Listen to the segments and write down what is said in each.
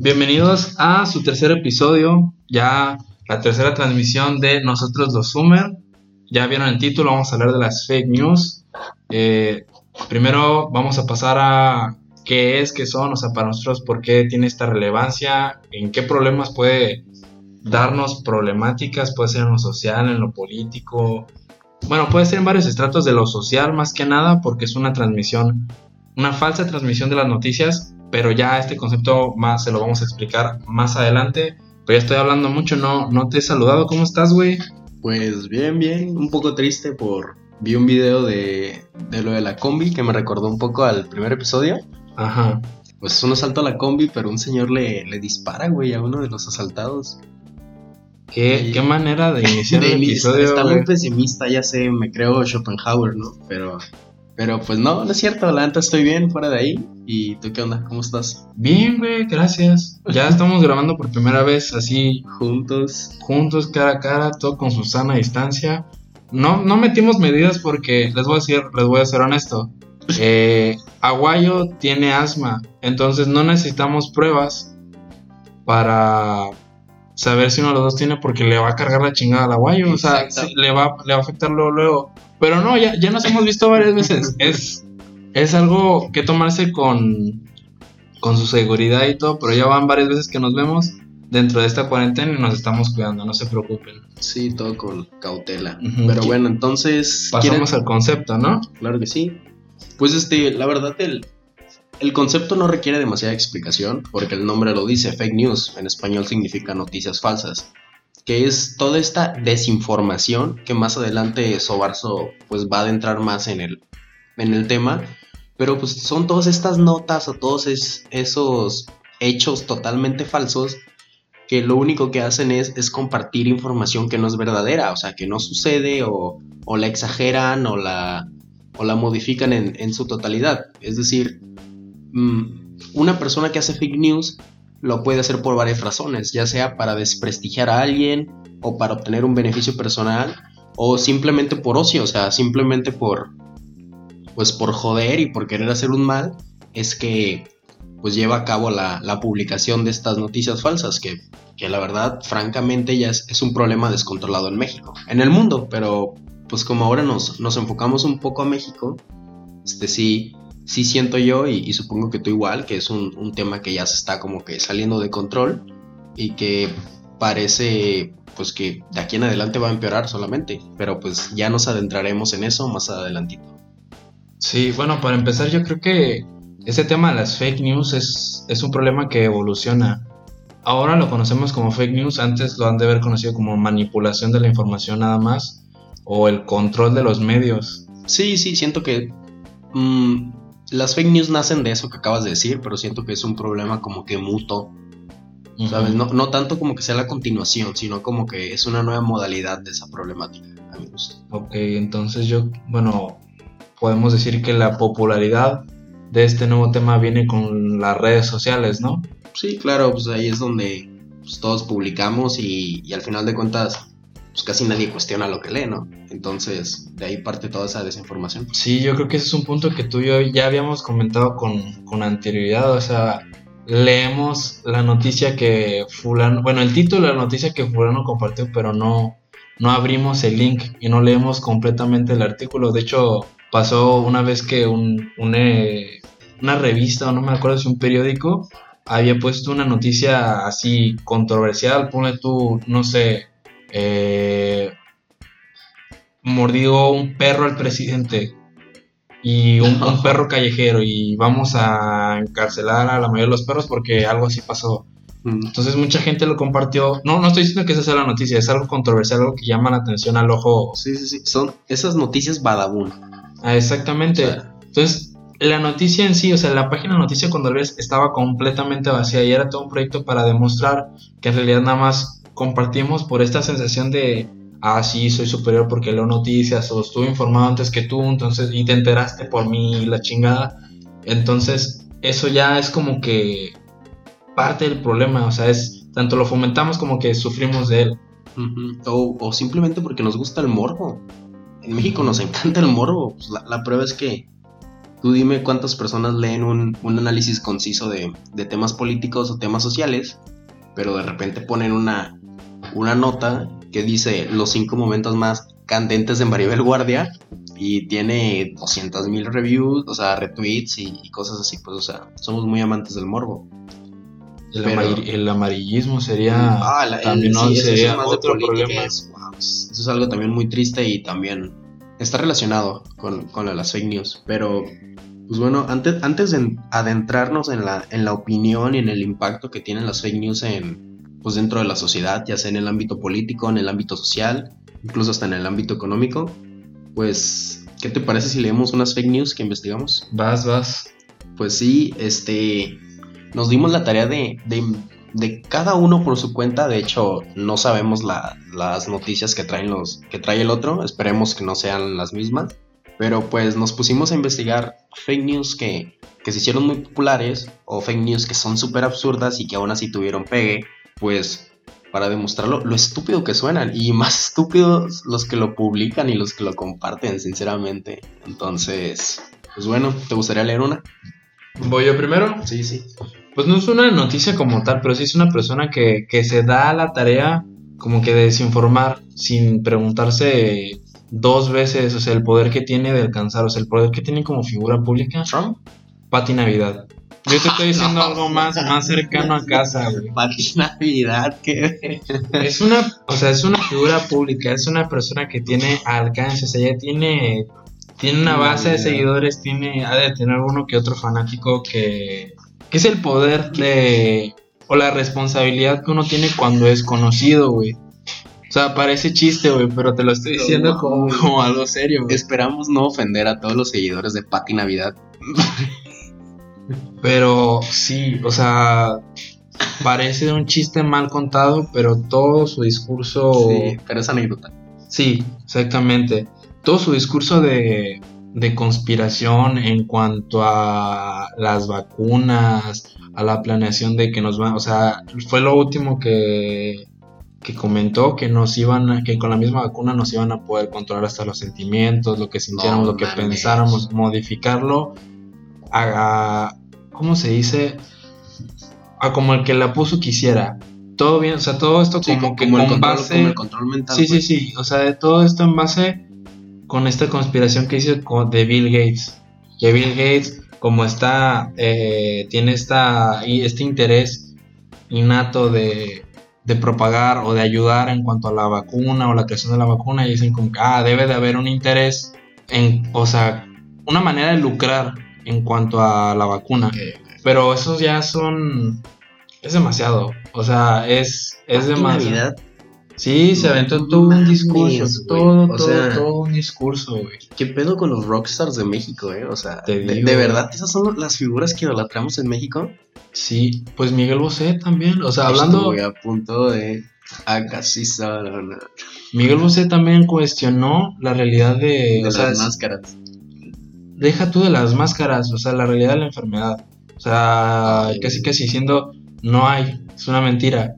Bienvenidos a su tercer episodio, ya la tercera transmisión de Nosotros los Sumer. Ya vieron el título, vamos a hablar de las fake news. Eh, primero vamos a pasar a qué es, qué son, o sea, para nosotros, por qué tiene esta relevancia, en qué problemas puede darnos problemáticas, puede ser en lo social, en lo político. Bueno, puede ser en varios estratos de lo social más que nada, porque es una transmisión, una falsa transmisión de las noticias, pero ya este concepto más se lo vamos a explicar más adelante. Pero ya estoy hablando mucho, no, no te he saludado. ¿Cómo estás, güey? Pues bien, bien, un poco triste por... Vi un video de, de lo de la combi que me recordó un poco al primer episodio. Ajá. Pues uno salta a la combi, pero un señor le, le dispara, güey, a uno de los asaltados. ¿Qué, Y- qué manera de iniciar De el episodio, está muy pesimista, ya sé, me creo Schopenhauer, ¿no? Pero, pero pues no, no es cierto, la neta estoy bien fuera de ahí. ¿Y tú qué onda? ¿Cómo estás? Bien, güey, gracias. Ya estamos grabando por primera vez así Juntos. juntos, cara a cara, todo con su sana distancia. No, no metimos medidas porque, les voy a decir, les voy a ser honesto. Eh, Aguayo tiene asma, entonces no necesitamos pruebas para saber si uno de los dos tiene porque le va a cargar la chingada al Aguayo, o sea, sí, le va, le va a afectar luego, luego. Pero no, ya, ya nos hemos visto varias veces. Es, es algo que tomarse con, con su seguridad y todo, pero ya van varias veces que nos vemos dentro de esta cuarentena y nos estamos cuidando, no se preocupen. Sí, todo con cautela. Pero bueno, entonces. Pasamos ¿quieren- al concepto, ¿no? Claro que sí. Pues este, la verdad, el, el concepto no requiere demasiada explicación, porque el nombre lo dice, fake news, en español significa noticias falsas, que es toda esta desinformación que más adelante Sobarzo pues va a adentrar más en el, en el tema, pero pues son todas estas notas o todos es- esos hechos totalmente falsos que lo único que hacen es, es compartir información que no es verdadera, o sea, que no sucede o, o la exageran o la, o la modifican en, en su totalidad. Es decir, mm, una persona que hace fake news lo puede hacer por varias razones, ya sea para desprestigiar a alguien o para obtener un beneficio personal o simplemente por ocio, o sea, simplemente por pues por joder y por querer hacer un mal, es que pues lleva a cabo la, la publicación de estas noticias falsas, que, que la verdad, francamente, ya es, es un problema descontrolado en México, en el mundo, pero pues como ahora nos, nos enfocamos un poco a México, este sí, sí siento yo, y, y supongo que tú igual, que es un, un tema que ya se está como que saliendo de control y que parece pues que de aquí en adelante va a empeorar solamente, pero pues ya nos adentraremos en eso más adelantito. Sí, bueno, para empezar yo creo que ese tema de las fake news es, es un problema que evoluciona. Ahora lo conocemos como fake news, antes lo han de haber conocido como manipulación de la información nada más, o el control de los medios. Sí, sí, siento que mm, las fake news nacen de eso que acabas de decir, pero siento que es un problema como que mutuo, ¿sabes? No, no tanto como que sea la continuación, sino como que es una nueva modalidad de esa problemática, a mi gusto. Ok, entonces yo, bueno, podemos decir que la popularidad de este nuevo tema viene con las redes sociales, ¿no? Sí, claro, pues ahí es donde pues, todos publicamos y, y al final de cuentas pues casi nadie cuestiona lo que lee, ¿no? Entonces de ahí parte toda esa desinformación. Sí, yo creo que ese es un punto que tú y yo ya habíamos comentado con, con anterioridad, o sea, leemos la noticia que fulano, bueno, el título de la noticia que fulano compartió, pero no, no abrimos el link y no leemos completamente el artículo. De hecho, pasó una vez que un, un, eh, una revista, o no me acuerdo si un periódico, había puesto una noticia así controversial, ponle tú, no sé, eh, mordió un perro al presidente y un, un perro callejero y vamos a encarcelar a la mayoría de los perros porque algo así pasó. Mm, Entonces mucha gente lo compartió. No, no estoy diciendo que esa sea la noticia, es algo controversial, algo que llama la atención al ojo. Sí, sí, sí, son esas noticias badabun. Ah, exactamente. O sea, Entonces, la noticia en sí, o sea, la página de noticia cuando la ves estaba completamente vacía y era todo un proyecto para demostrar que en realidad nada más compartimos por esta sensación de, ah, sí, soy superior porque leo noticias o estuve informado antes que tú, entonces, y te enteraste por mí, la chingada. Entonces, eso ya es como que parte del problema, o sea, es tanto lo fomentamos como que sufrimos de él. O, o simplemente porque nos gusta el morbo. En México nos encanta el morbo. Pues la, la prueba es que Tú dime cuántas personas leen un, un análisis conciso de, de, temas políticos o temas sociales, pero de repente ponen una, una nota que dice los cinco momentos más candentes de Maribel Guardia y tiene 200 mil reviews, o sea, retweets y, cosas así, pues, o sea, somos muy amantes del morbo. El, amarillismo sería ah, también sería otro problema. eso es algo también muy triste y también está relacionado con, con las fake news, pero pues bueno, antes, antes de adentrarnos en la, en la opinión y en el impacto que tienen las fake news en, pues dentro de la sociedad, ya sea en el ámbito político, en el ámbito social, incluso hasta en el ámbito económico, pues, ¿qué te parece si leemos unas fake news que investigamos? Vas, vas. Pues sí, este, nos dimos la tarea de, de, cada uno por su cuenta, de hecho no sabemos las noticias que, traen los, que trae el otro, esperemos que no sean las mismas. Pero pues nos pusimos a investigar fake news que, que se hicieron muy populares o fake news que son súper absurdas y que aún así tuvieron pegue, pues para demostrarlo lo estúpido que suenan y más estúpidos los que lo publican y los que lo comparten, sinceramente. Entonces, pues bueno, ¿te gustaría leer una? ¿Voy yo primero? Sí, sí. Pues no es una noticia como tal, pero sí es una persona que, que se da la tarea como que de desinformar sin preguntarse dos veces, o sea, el poder que tiene de alcanzar, o sea, el poder que tiene como figura pública. Trump. Pati Navidad. Yo te estoy diciendo algo más, más cercano a casa, güey. Pati Navidad, que es una, o sea, es una figura pública, es una persona que tiene alcance, o sea, ella tiene, tiene una base de seguidores, tiene, ha de tener uno que otro fanático que, que es el poder de, o la responsabilidad que uno tiene cuando es conocido, güey. O sea, parece chiste, güey, pero te lo estoy diciendo como, algo serio. Esperamos no ofender a todos los seguidores de Pati Navidad. Pero sí, o sea, parece un chiste mal contado, pero todo su discurso... Sí, pero es anécdota. Sí, exactamente. Todo su discurso de, de conspiración en cuanto a las vacunas, a la planeación de que nos van, o sea, fue lo último que que comentó que nos iban que con la misma vacuna nos iban a poder controlar hasta los sentimientos, lo que sintiéramos, lo que pensáramos, modificarlo a, ¿cómo se dice? A como el que la puso quisiera. Todo bien, o sea, todo esto como, que con base el control mental. Sí, sí, pues. sí, o sea, de todo esto en base con esta conspiración que hizo de Bill Gates. Que Bill Gates como está eh, tiene esta este interés innato de de propagar o de ayudar en cuanto a la vacuna o la creación de la vacuna y dicen como que, ah, debe de haber un interés en, o sea, una manera de lucrar en cuanto a la vacuna. Pero esos ya son, es demasiado, o sea, es, es demasiado. Sí, se aventó todo un discurso, todo, todo, todo un discurso, güey. ¿Qué pedo con los rockstars de México, eh? O sea, de, verdad, esas son las figuras que idolatramos en México. Sí, pues Miguel Bosé también, o sea, hablando... Estoy a punto de... Ah, casi Miguel Bosé también cuestionó la realidad de... De las máscaras. Deja tú de las máscaras, o sea, la realidad de la enfermedad. O sea, casi casi diciendo, no hay, es una mentira.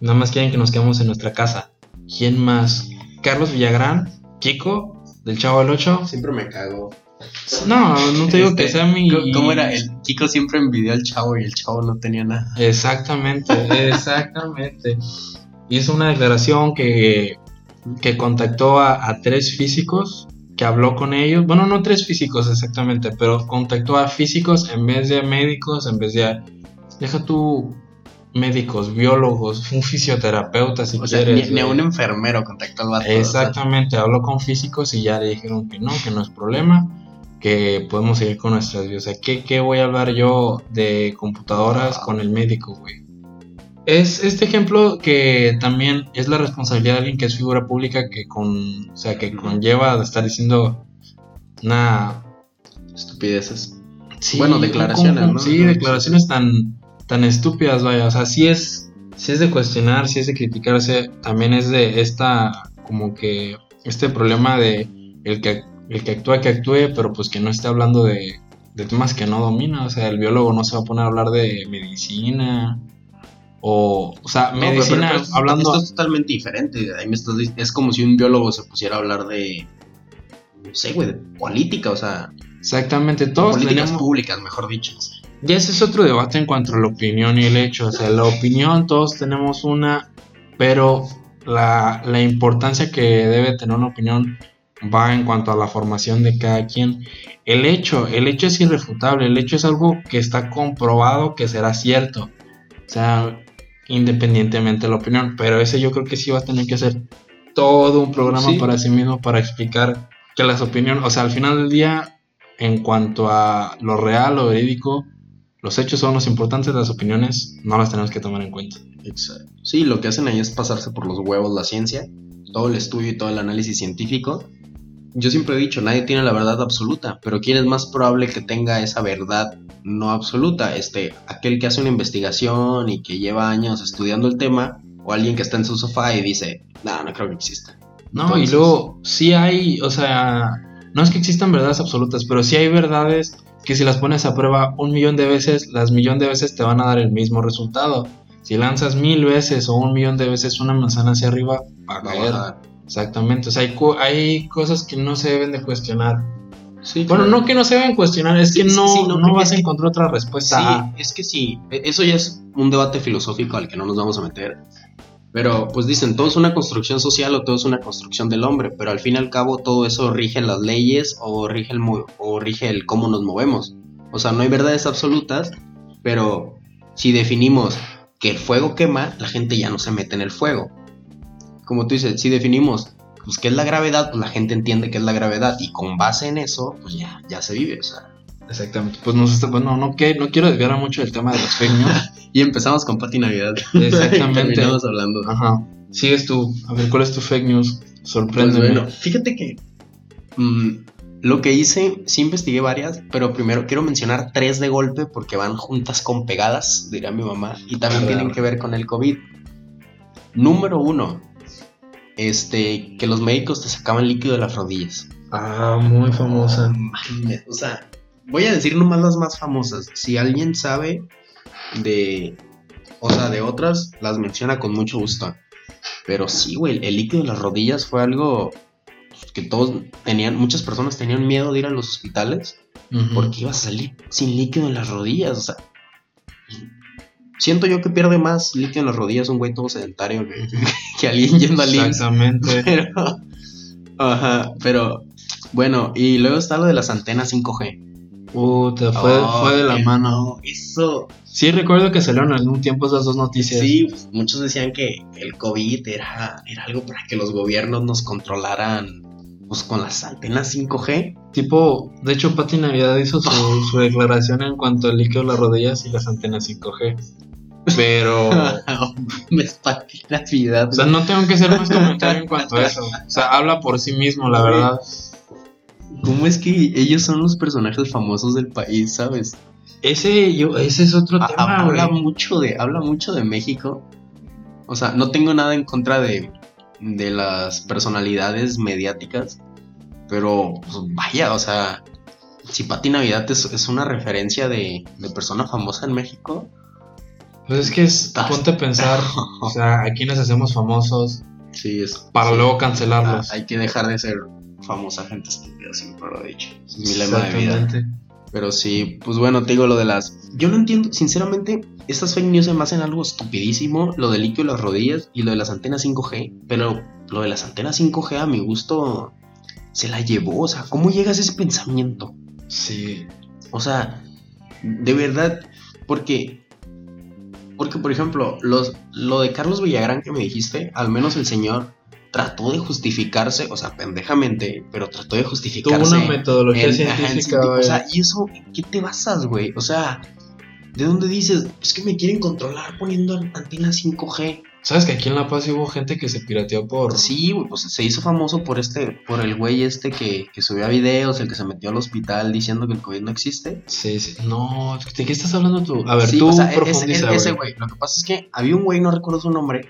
Nada más quieren que nos quedemos en nuestra casa. ¿Quién más? Carlos Villagrán, Kiko, del Chavo del 8. Siempre me cago. No, no te digo que este, sea mi. ¿Cómo era? El Kiko siempre envidió al chavo y el chavo no tenía nada. Exactamente, exactamente. Hizo una declaración que, que contactó a, a, tres físicos, que habló con ellos. Bueno, no tres físicos exactamente, pero contactó a físicos en vez de médicos, en vez de. Deja tú médicos, biólogos, un fisioterapeuta si quieres. ni, a un enfermero contactó al vato. Exactamente, habló con físicos y ya le dijeron que no, que no es problema, que podemos seguir con nuestras vidas. O sea, ¿qué, voy a hablar yo de computadoras con el médico, güey? Es este ejemplo que también es la responsabilidad de alguien que es figura pública que con, o sea, que conlleva de estar diciendo una estupideces. bueno, declaraciones, ¿no? Sí, declaraciones tan tan estúpidas, vaya. O sea, sí es, sí es de cuestionar, sí es de criticarse. También es de esta, como que, este problema de el que, el que actúa, que actúe, pero pues que no esté hablando de, de temas que no domina. O sea, el biólogo no se va a poner a hablar de medicina. O, o sea, medicina hablando. Esto es totalmente diferente. es como si un biólogo se pusiera a hablar de. No sé, güey, de política. O sea, Exactamente, todos políticas tenemos... públicas, mejor dicho. Ya ese es otro debate en cuanto a la opinión y el hecho. O sea, la opinión todos tenemos una, pero la, la importancia que debe tener una opinión va en cuanto a la formación de cada quien. El hecho, el hecho es irrefutable, el hecho es algo que está comprobado que será cierto. O sea, independientemente de la opinión. Pero ese yo creo que sí va a tener que hacer todo un programa Sí. para sí mismo para explicar que las opiniones, o sea, al final del día, en cuanto a lo real, lo verídico, los hechos son los importantes, las opiniones no las tenemos que tomar en cuenta. Exacto. Sí, lo que hacen ahí es pasarse por los huevos la ciencia, todo el estudio y todo el análisis científico. Yo siempre he dicho, nadie tiene la verdad absoluta, pero ¿quién es más probable que tenga esa verdad no absoluta? Este, aquel que hace una investigación y que lleva años estudiando el tema, o alguien que está en su sofá y dice, no, no creo que exista. No, Entonces- y luego sí hay, o sea, no es que existan verdades absolutas, pero sí hay verdades que si las pones a prueba un millón de veces, las millón de veces te van a dar el mismo resultado. Si lanzas mil veces o un millón de veces una manzana hacia arriba, va a Va a caer. Exactamente, o sea, hay, hay cosas que no se deben de cuestionar. Sí, Bueno, claro. no que no se deben cuestionar, es que sí, no, sí, no, vas a encontrar otra respuesta. Sí, es que sí, e- eso ya es un debate filosófico al que no nos vamos a meter. Pero pues dicen, todo es una construcción social o todo es una construcción del hombre, pero al fin y al cabo todo eso rige las leyes o rige el, o rige el cómo nos movemos. O sea, no hay verdades absolutas, pero si definimos que el fuego quema, la gente ya no se mete en el fuego. Como tú dices, si definimos pues qué es la gravedad, pues la gente entiende qué es la gravedad y con base en eso, pues ya, ya se vive, o sea. Exactamente, pues nos está- bueno, no, que, no quiero desviar mucho del tema de los fake news. Y empezamos con Pati Navidad. Exactamente. Terminamos hablando. Ajá. Sigues tú. A ver, ¿cuál es tu fake news? Pues Sorpréndeme. bueno, fíjate que mm, lo que hice, sí investigué varias, pero primero quiero mencionar tres de golpe porque van juntas con pegadas, diría mi mamá, y también tienen que ver con el COVID. Número uno, este, que los médicos te sacaban líquido de las rodillas. Ah, muy famosa. Mames, O sea, voy a decir nomás las más famosas. Si alguien sabe de, o sea, de otras, las menciona con mucho gusto. Pero sí, güey, el líquido de las rodillas fue algo que todos tenían, muchas personas tenían miedo de ir a los hospitales porque ibas a salir sin líquido en las rodillas. O sea, siento yo que pierde más líquido en las rodillas un güey todo sedentario que, que alguien yendo al. Exactamente. Pero, ajá, pero bueno, y luego está lo de las antenas 5G. Puta, fue, Oh, fue de la mano. no, eso. Sí, recuerdo que salieron en algún tiempo esas dos noticias. Sí, pues, muchos decían que el COVID era, era algo para que los gobiernos nos controlaran pues, con las antenas 5G. Tipo, de hecho, Pati Navidad hizo su, su declaración en cuanto al líquido de las rodillas y las antenas 5G. Pero, o Me espanté la vida. sea, no tengo que hacer más comentario en cuanto a eso. O sea, habla por sí mismo, la verdad. ¿Cómo es que ellos son los personajes famosos del país, sabes? Ese, yo, ese es otro Ha- tema, habla güey. mucho de habla mucho de México o sea no tengo nada en contra de, de las personalidades mediáticas pero pues, vaya o sea si Pati Navidad es, es una referencia de, de persona famosa en México Pues es que es, ponte a pensar, o sea, a quienes hacemos famosos sí es para sí. luego Ah, cancelarlos. hay que dejar de ser famosa gente estúpida siempre lo he dicho es mi lema de vida Exactamente. Pero sí, pues bueno, te digo lo de las. Yo no entiendo, sinceramente, estas fake news se me hacen algo estupidísimo, lo del líquido de las rodillas y lo de las antenas 5G, pero lo de las antenas 5G a mi gusto se la llevó, o sea, ¿cómo llegas a ese pensamiento? Sí. O sea, de verdad, porque, porque por ejemplo, los, lo de Carlos Villagrán que me dijiste, al menos el señor trató de justificarse, o sea, pendejamente, pero trató de Tuvo justificarse. una metodología En- ajá, en científica. O sea, ¿y eso en qué te basas, güey? O sea, ¿de dónde dices? Es que me quieren controlar poniendo antenas 5G. ¿Sabes que aquí en La Paz hubo gente que se pirateó por... Sí, güey, pues se hizo famoso por este, por el güey este que, que subía videos, el que se metió al hospital diciendo que el COVID no existe. Sí, sí. No, ¿de qué estás hablando tú? A ver, Sí, tú o sea, e- profundiza, ese, ese güey. güey. Lo que pasa es que había un güey, no recuerdo su nombre,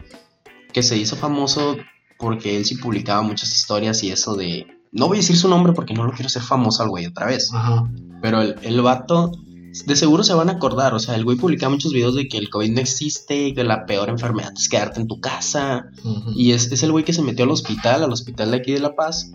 que se hizo famoso porque él sí publicaba muchas historias y eso de... No voy a decir su nombre porque no lo quiero hacer famoso al güey otra vez. Ajá. Pero el, el vato, de seguro se van a acordar. O sea, el güey publicaba muchos videos de que el COVID no existe, que la peor enfermedad es quedarte en tu casa. Y es, es el güey que se metió al hospital, al hospital de aquí de La Paz.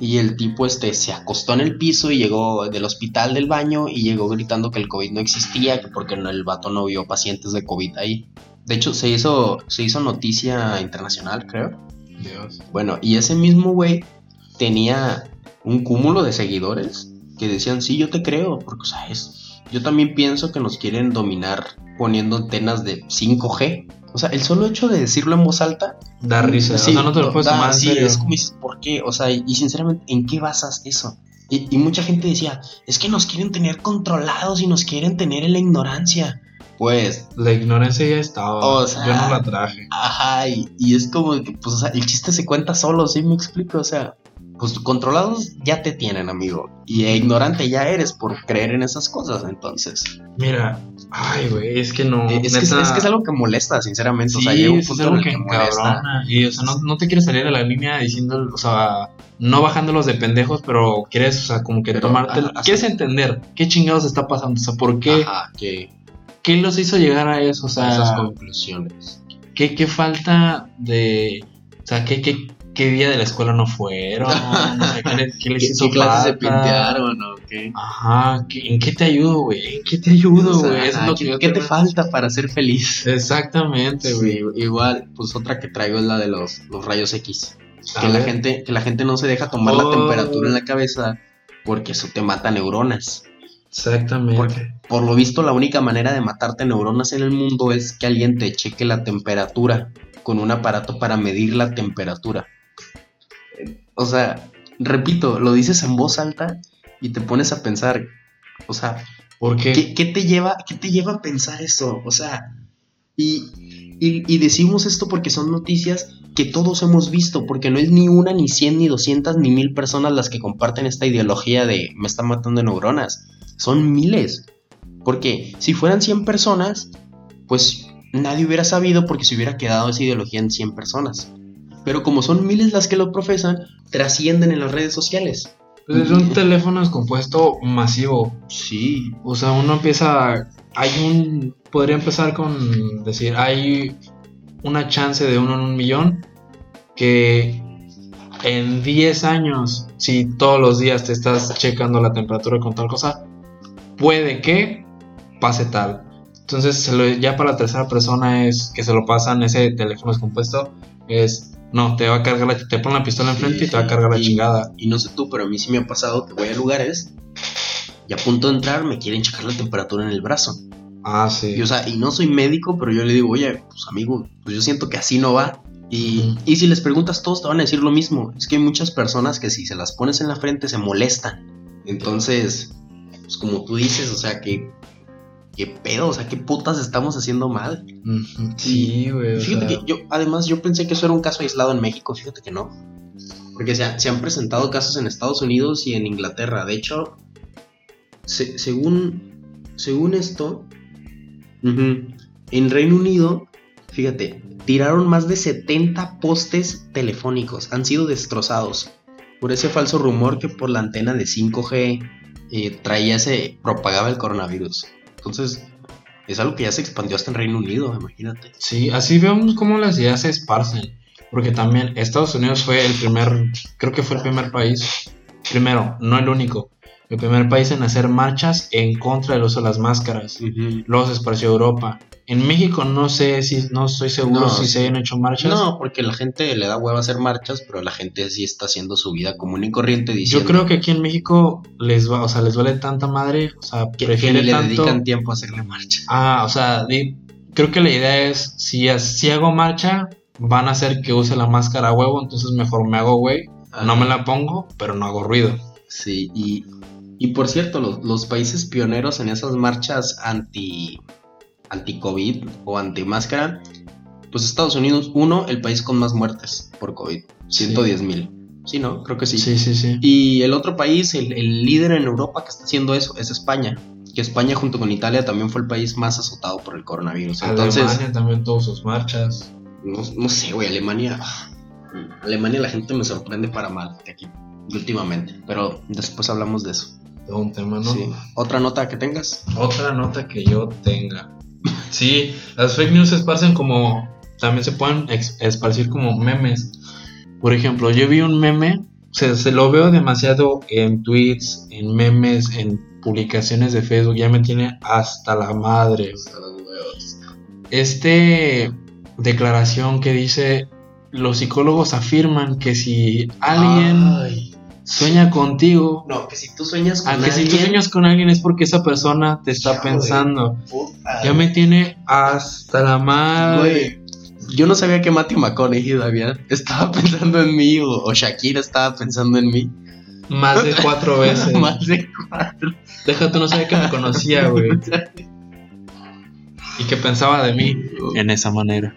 Y el tipo este se acostó en el piso y llegó del hospital del baño y llegó gritando que el COVID no existía, que porque el vato no vio pacientes de COVID ahí. De hecho, se hizo, se hizo noticia internacional, creo. Dios. Bueno, y ese mismo güey tenía un cúmulo de seguidores que decían, sí, yo te creo, porque, o sea, es, yo también pienso que nos quieren dominar poniendo antenas de 5G. O sea, el solo hecho de decirlo en voz alta Da risa. Sí, o sea, no te lo puedes da- tomar en sí, serio. es como dices, ¿por qué? O sea, y, y sinceramente, ¿en qué basas eso? Y, y mucha gente decía, es que nos quieren tener controlados y nos quieren tener en la ignorancia. Pues, La ignorancia ya estaba. O sea- Yo no la traje. ajá, y, y es como que, pues, o sea, el chiste se cuenta solo, ¿sí me explico? O sea, pues controlados ya te tienen, amigo. Y e ignorante ya eres por creer en esas cosas, entonces. Mira, ay, güey, es que no. Es, que, es- neta, es que es algo que molesta, sinceramente. o sea, Sí, llega un es algo en el que que molesta. Y, o sea, no, no te quieres salir de la línea diciendo, o sea, no bajándolos de pendejos, pero quieres, o sea, como que Pero, tomarte. ajá, quieres entender qué chingados está pasando, o sea, por qué, Ajá, que qué los hizo llegar a eso, o sea, esas conclusiones. qué, qué falta de. O sea, qué, qué, qué día de la escuela no fueron, o sea, qué, le- qué les ¿Qué, hizo qué clases se pintearon o qué? Ajá, ¿qué- ¿en qué te ayudo, güey? ¿En qué te ayudo, O sea, güey? Lo que ¿qué, te falta para ser feliz? Exactamente, güey. Sí, igual, pues otra que traigo es la de los, los rayos X. A Que la, gente, que la gente no se deja tomar la Oh. temperatura en la cabeza porque eso te mata neuronas. Exactamente. Porque por lo visto la única manera de matarte neuronas en el mundo es que alguien te cheque la temperatura con un aparato para medir la temperatura. O sea, repito, lo dices en voz alta y te pones a pensar, o sea, ¿Por qué? ¿Qué, qué te lleva, ¿Qué te lleva a pensar eso? O sea, y, y- y decimos esto porque son noticias que todos hemos visto, porque no es ni una, ni cien, ni doscientas, ni mil personas las que comparten esta ideología de me están matando neuronas. Son miles. Porque si fueran 100 personas, pues nadie hubiera sabido porque se hubiera quedado esa ideología en 100 personas. Pero como son miles las que lo profesan, trascienden en las redes sociales. Pues es un teléfono descompuesto masivo. Sí, O sea, uno empieza. Hay un. Podría empezar con decir, hay una chance de uno en un millón que en 10 años, si todos los días te estás checando la temperatura con tal cosa, puede que pase tal. Entonces, ya para la tercera persona es que se lo pasan ese teléfono descompuesto, es. No, te va a cargar la, te ponen la pistola enfrente y te va a cargar la Y- chingada. Y no sé tú, pero a mí sí me ha pasado que voy a lugares y a punto de entrar me quieren checar la temperatura en el brazo. Ah, sí. Y, o sea, y no soy médico, pero yo le digo, oye, pues amigo, pues yo siento que así no va. Y, y si les preguntas, todos te van a decir lo mismo. Es que hay muchas personas que si se las pones en la frente se molestan. Entonces, pues como tú dices, o sea, que... ¿Qué pedo? O sea, ¿qué putas estamos haciendo mal? Sí, güey. o Fíjate sea, que yo, además, yo pensé que eso era un caso aislado en México, fíjate que no. Porque se, ha- se han presentado casos en Estados Unidos y en Inglaterra. De hecho, se- según, según esto, en Reino Unido, fíjate, tiraron más de 70 postes telefónicos. Han sido destrozados por ese falso rumor que por la antena de 5G eh, traía ese, propagaba el coronavirus. Entonces, es algo que ya se expandió hasta en Reino Unido, imagínate. Sí, así vemos cómo las ideas se esparcen. Porque también Estados Unidos fue el primer, creo que fue el primer país, primero, no el único, el primer país en hacer marchas en contra del uso de las máscaras. Luego se esparció Europa. En México no sé si, no estoy seguro No, si se hayan hecho marchas. No, porque la gente le da hueva hacer marchas, pero la gente sí está haciendo su vida común y corriente Yo diciendo creo que aquí en México les va, o sea, les vale tanta madre, o sea, que, que prefiere ni le tanto. dedican tiempo a hacerle marcha. Ah, o sea, di- creo que la idea es, si, si hago marcha, van a hacer que use la máscara a huevo, entonces mejor me hago güey, no me la pongo, pero no hago ruido. Sí, y, y por cierto, los, los países pioneros en esas marchas anti anti COVID o anti máscara, pues Estados Unidos, uno, el país con más muertes por COVID, 110 mil. Sí, ¿no? Creo que sí. Sí, sí, sí. Y el otro país, el, el líder en Europa que está haciendo eso, es España. Que España junto con Italia también fue el país más azotado por el coronavirus. Entonces, Alemania también tuvo sus marchas. no, no sé, güey, Alemania. Alemania la gente me sorprende para mal de aquí, últimamente. Pero después hablamos de eso. Todo un tema, ¿no? Sí. Otra nota que tengas. Otra nota que yo tenga. Sí, las fake news se esparcen como. También se pueden esparcir como memes. Por ejemplo, yo vi un meme se, lo veo demasiado en tweets, en memes, en publicaciones de Facebook, ya me tiene hasta la madre. Hasta los huevos. Este declaración que dice, los psicólogos afirman que si alguien. Sueña contigo, No, que si tú sueñas con a que si tú alguien, sueñas con alguien es porque esa persona te está pensando. puta. Ya me tiene hasta la madre. Güey, yo no sabía que Matthew McConaughey todavía estaba pensando en mí o, o Shakira estaba pensando en mí. Más de cuatro veces. Más de cuatro. Deja tú no sabía que me conocía, güey. Y que pensaba de mí en esa manera.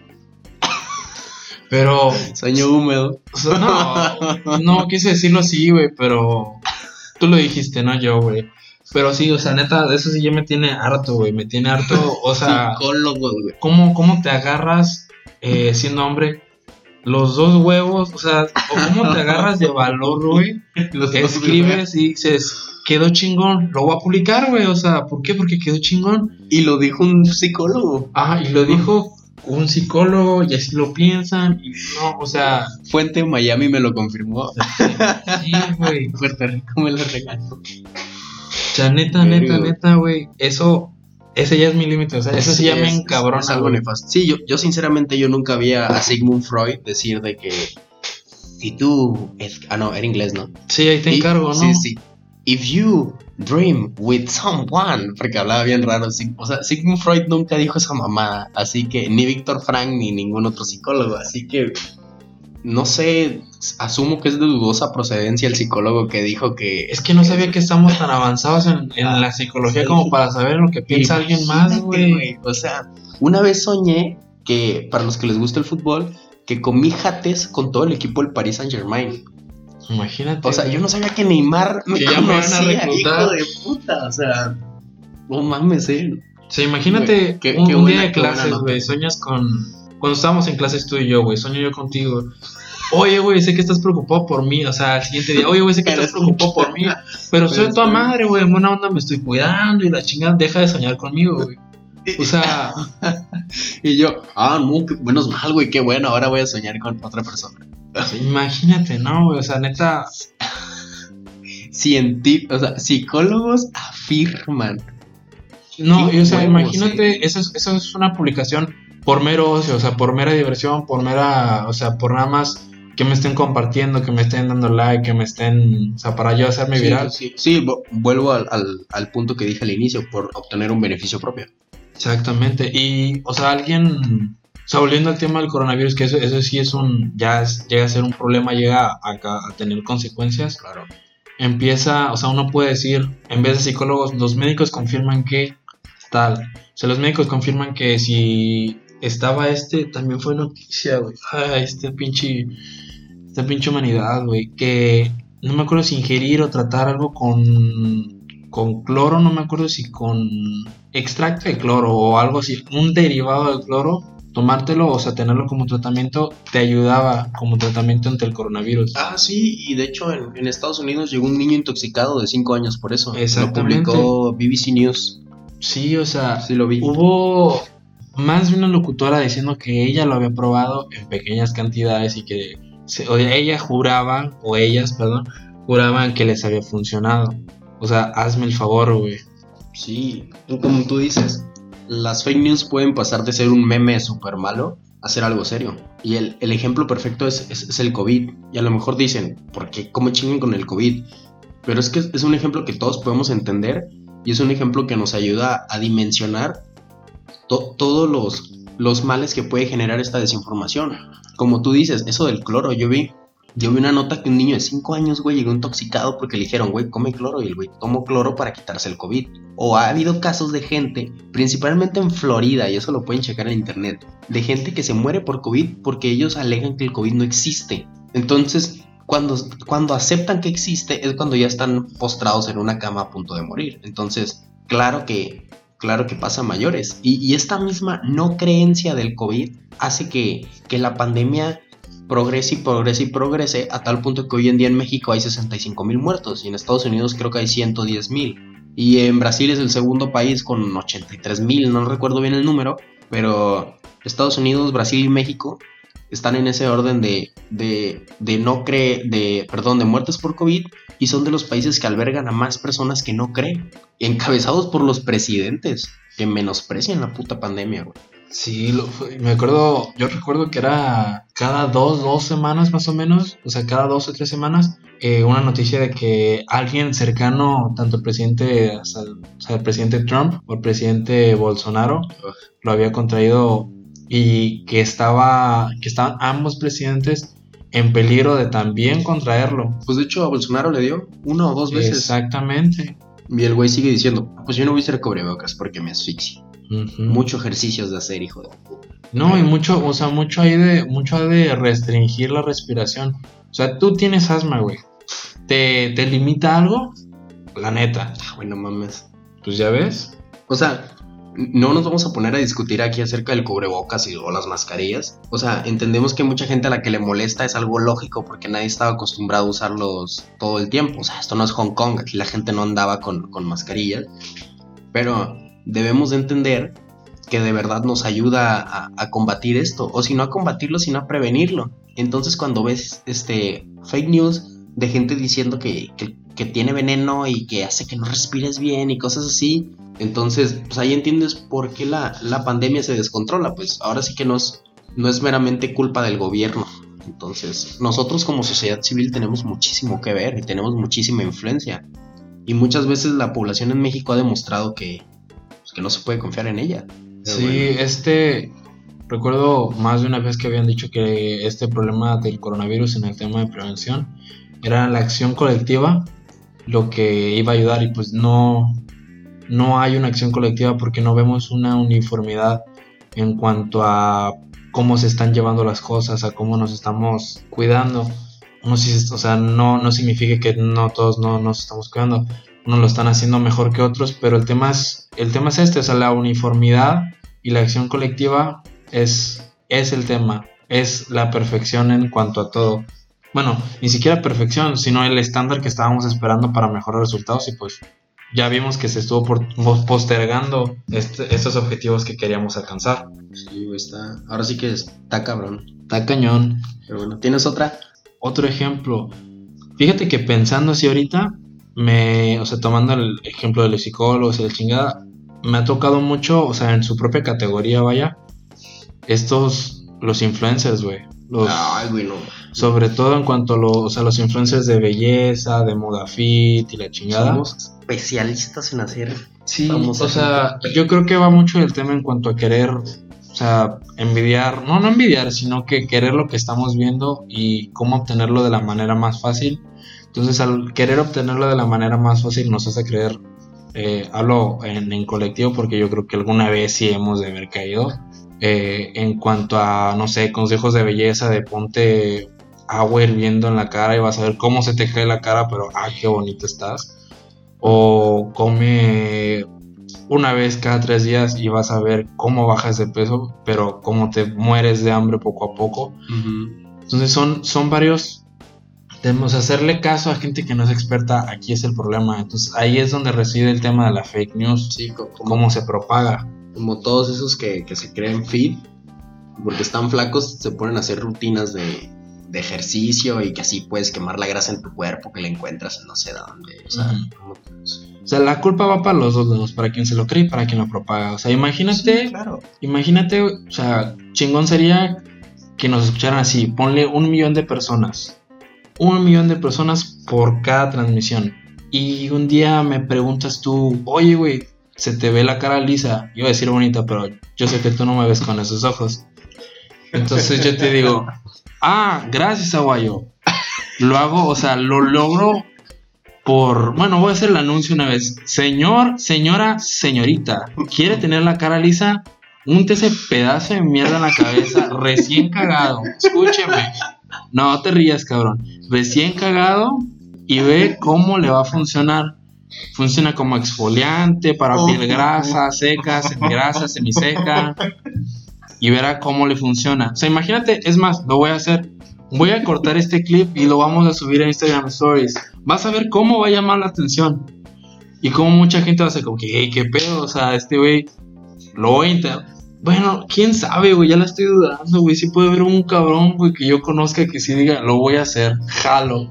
Pero, Sueño húmedo. o sea, no, no quise decirlo así, güey, pero tú lo dijiste, no yo, güey. Pero sí, o sea, neta, de eso sí ya me tiene harto, güey. Me tiene harto, o sea, Psicólogos, güey. ¿cómo, cómo te agarras eh, siendo hombre? Los dos huevos, o sea, o cómo te agarras de valor, güey. Escribes y dices, quedó chingón, lo voy a publicar, güey. O sea, ¿por qué? Porque quedó chingón. Y lo dijo un psicólogo. Ah, y lo dijo un psicólogo y así lo piensan. Y no, o sea, Fuente Miami me lo confirmó. sí, güey. Puerto Rico me lo regaló. O sea, neta, neta, neta, güey. Eso, ese ya es mi límite. O sea, eso sí ya me Es- es- encabrona. Es algo nefasto. Sí, yo, yo sinceramente yo nunca vi a Sigmund Freud decir de que si tú... es- ah, no, era inglés, ¿no? Sí, ahí te Y- encargo, ¿no? Sí, sí. If you dream with someone, porque hablaba bien raro, o sea, Sigmund Freud nunca dijo esa mamada, así que ni Víctor Frank ni ningún otro psicólogo, así que no sé, asumo que es de dudosa procedencia el psicólogo que dijo que Es que no sabía que estamos tan avanzados en, en la psicología sí. como para saber lo que piensa alguien más, güey. O sea, una vez soñé que, para los que les gusta el fútbol, que comí jates con todo el equipo del Paris Saint Germain. Imagínate. O sea, yo no sabía que Neymar me Que ya me van a conocía, hijo de puta. O sea, no mames, eh. O sea, imagínate Güey, qué- un, qué un buena- día de clases, güey. Sueñas con. Cuando estábamos en clases tú y yo, güey. Sueño yo contigo. Oye, güey, sé que estás preocupado por mí. O sea, al siguiente día, oye, güey, sé que estás preocupado por mí. Pero soy estoy- madre, güey. En buena onda me estoy cuidando y la chingada. Deja de soñar conmigo, güey. O sea, Y yo, ah, no, menos mal, güey, qué bueno, ahora voy a soñar con otra persona. Imagínate, ¿no, güey? O sea, neta. O sea, psicólogos afirman. No, y, o sea, imagínate, eso, es, eso es una publicación por mero ocio, o sea, por mera diversión, por mera, o sea, por nada más que me estén compartiendo, que me estén dando like, que me estén, o sea, para yo hacerme Sí, viral. Sí, sí, vu- vuelvo al, al- al punto que dije al inicio, por obtener un beneficio propio. Exactamente. Y, o sea, alguien, o sea, volviendo al tema del coronavirus, que eso, eso sí es un, ya es- llega a ser un problema, llega a, a tener consecuencias. Claro. Empieza, o sea, uno puede decir, en vez de psicólogos, los médicos confirman que tal. O sea, los médicos confirman que si estaba este, también fue noticia, güey. Ay, este pinche, esta pinche humanidad, güey. Que no me acuerdo si ingerir o tratar algo con, con cloro, no me acuerdo si con extracto de cloro o algo así, un derivado del cloro, tomártelo, o sea, tenerlo como tratamiento, te ayudaba como tratamiento ante el coronavirus. Ah, sí, y de hecho en, en Estados Unidos llegó un niño intoxicado de 5 años por eso. Exactamente. Lo publicó BBC News. Sí, o sea, Sí, lo vi. hubo más de una locutora diciendo que ella lo había probado en pequeñas cantidades y que se- o ella juraba, o ellas, perdón, juraban que les había funcionado. O sea, hazme el favor, güey. Sí, como tú dices, las fake news pueden pasar de ser un meme súper malo a ser algo serio. Y el, el ejemplo perfecto es, es- el COVID. Y a lo mejor dicen, ¿por qué? ¿Cómo chinguen con el COVID? Pero es que es un ejemplo que todos podemos entender y es un ejemplo que nos ayuda a dimensionar to- todos los, los males que puede generar esta desinformación. Como tú dices, eso del cloro, yo vi, yo vi una nota que un niño de 5 años, güey, llegó intoxicado porque le dijeron, güey, come cloro y el güey tomó cloro para quitarse el COVID. O ha habido casos de gente, principalmente en Florida, y eso lo pueden checar en internet, de gente que se muere por COVID porque ellos alegan que el COVID no existe. Entonces, cuando, cuando aceptan que existe es cuando ya están postrados en una cama a punto de morir. Entonces, claro que, claro que pasa a mayores. Y, y esta misma no creencia del COVID hace que, que la pandemia progrese y progrese y progrese a tal punto que hoy en día en México hay 65 mil muertos y en Estados Unidos creo que hay 110 mil. Y en Brasil es el segundo país con 83 mil, no recuerdo bien el número, pero Estados Unidos, Brasil y México están en ese orden de, de, de no cree, de, perdón, de muertes por COVID y son de los países que albergan a más personas que no creen, encabezados por los presidentes que menosprecian la puta pandemia, güey. Sí, lo, me acuerdo, yo recuerdo que era cada dos, dos semanas más o menos, o sea, cada dos o tres semanas, eh, una noticia de que alguien cercano, tanto el presidente, o sea, el presidente Trump o el presidente Bolsonaro, lo había contraído y que estaba, que estaban ambos presidentes en peligro de también contraerlo. Pues de hecho a Bolsonaro le dio una o dos veces. Exactamente. Y el güey sigue diciendo, pues yo no voy a ser cubrebocas porque me asfixio. Mucho ejercicios de hacer, hijo de No, y mucho, o sea, mucho hay de, mucho hay de restringir la respiración. O sea, tú tienes asma, güey. ¿Te, ¿Te limita algo? La neta. Ah, güey, no mames. Pues ya ves. O sea, no nos vamos a poner a discutir aquí acerca del cubrebocas y, o las mascarillas. O sea, entendemos que mucha gente a la que le molesta es algo lógico porque nadie estaba acostumbrado a usarlos todo el tiempo. O sea, esto no es Hong Kong, aquí la gente no andaba con, con mascarillas. Pero debemos de entender que de verdad nos ayuda a, combatir esto, o si no a combatirlo, sino a prevenirlo. Entonces cuando ves este fake news de gente diciendo que, tiene veneno y que hace que no respires bien y cosas así, entonces pues ahí entiendes por qué la, pandemia se descontrola, pues ahora sí que no es, no es meramente culpa del gobierno. Entonces nosotros como sociedad civil tenemos muchísimo que ver y tenemos muchísima influencia. Y muchas veces la población en México ha demostrado que, que no se puede confiar en ella. sí, este, recuerdo más de una vez que habían dicho que este problema del coronavirus en el tema de prevención era la acción colectiva lo que iba a ayudar y pues no, no hay una acción colectiva porque no vemos una uniformidad en cuanto a cómo se están llevando las cosas, a cómo nos estamos cuidando. No, o sea, no, no significa que no todos no nos estamos cuidando, unos lo están haciendo mejor que otros, pero el tema es, el tema es este, o sea, la uniformidad y la acción colectiva es, es el tema, es la perfección en cuanto a todo. Bueno, ni siquiera perfección, sino el estándar que estábamos esperando para mejorar resultados y pues ya vimos que se estuvo postergando este, estos objetivos que queríamos alcanzar. Sí, está. Ahora sí que está cabrón. Está cañón. Pero bueno, ¿tienes otra? Otro ejemplo. Fíjate que pensando así ahorita, me, o sea, tomando el ejemplo de los psicólogos y la chingada, me ha tocado mucho, o sea, en su propia categoría, vaya, estos, los influencers, güey. Ay, güey, no. Sobre todo en cuanto a los, o los influencers de belleza, de moda fit y la chingada. Somos especialistas en hacer. Sí, o sea, yo creo que va mucho el tema en cuanto a querer, o sea, envidiar, no, no envidiar, sino que querer lo que estamos viendo y cómo obtenerlo de la manera más fácil entonces, al querer obtenerlo de la manera más fácil, nos hace creer, eh, hablo en, colectivo porque yo creo que alguna vez sí hemos de haber caído, eh, en cuanto a, no sé, consejos de belleza, de ponte agua hirviendo en la cara y vas a ver cómo se te cae la cara, pero ah, qué bonito estás. O come una vez cada tres días y vas a ver cómo bajas de peso, pero cómo te mueres de hambre poco a poco. Entonces son, son varios Debemos hacerle caso a gente que no es experta, aquí es el problema. Entonces ahí es donde reside el tema de la fake news, sí, cómo se propaga. Como todos esos que, se creen fit, porque están flacos, se ponen a hacer rutinas de, ejercicio y que así puedes quemar la grasa en tu cuerpo que le encuentras en no sé dónde. O sea, o sea, la culpa va para los dos lados, para quien se lo cree y para quien lo propaga. O sea, imagínate, claro. imagínate, o sea, chingón sería que nos escucharan así, ponle un millón de personas un millón de personas por cada transmisión. Y un día me preguntas tú, oye, güey, se te ve la cara lisa. Iba a decir bonita, pero yo sé que tú no me ves con esos ojos. Entonces yo te digo, ah, gracias, Aguayo. Lo hago, o sea, lo logro por. Bueno, voy a hacer el anuncio una vez. Señor, señora, señorita, ¿quiere tener la cara lisa? Un ese pedazo de mierda en la cabeza, recién cagado. Escúcheme. No te rías, cabrón. Recién cagado y ve cómo le va a funcionar. Funciona como exfoliante para piel grasa, seca, semigrasa, semiseca. Y verá cómo le funciona. O sea, imagínate, es más, lo voy a hacer. Voy a cortar este clip y lo vamos a subir a Instagram Stories. Vas a ver cómo va a llamar la atención. Y cómo mucha gente va a ser como que, hey, qué pedo. O sea, este güey lo voy a Bueno, quién sabe, güey, ya la estoy dudando, güey. Sí puede haber un cabrón, güey, que yo conozca que sí diga, lo voy a hacer, jalo.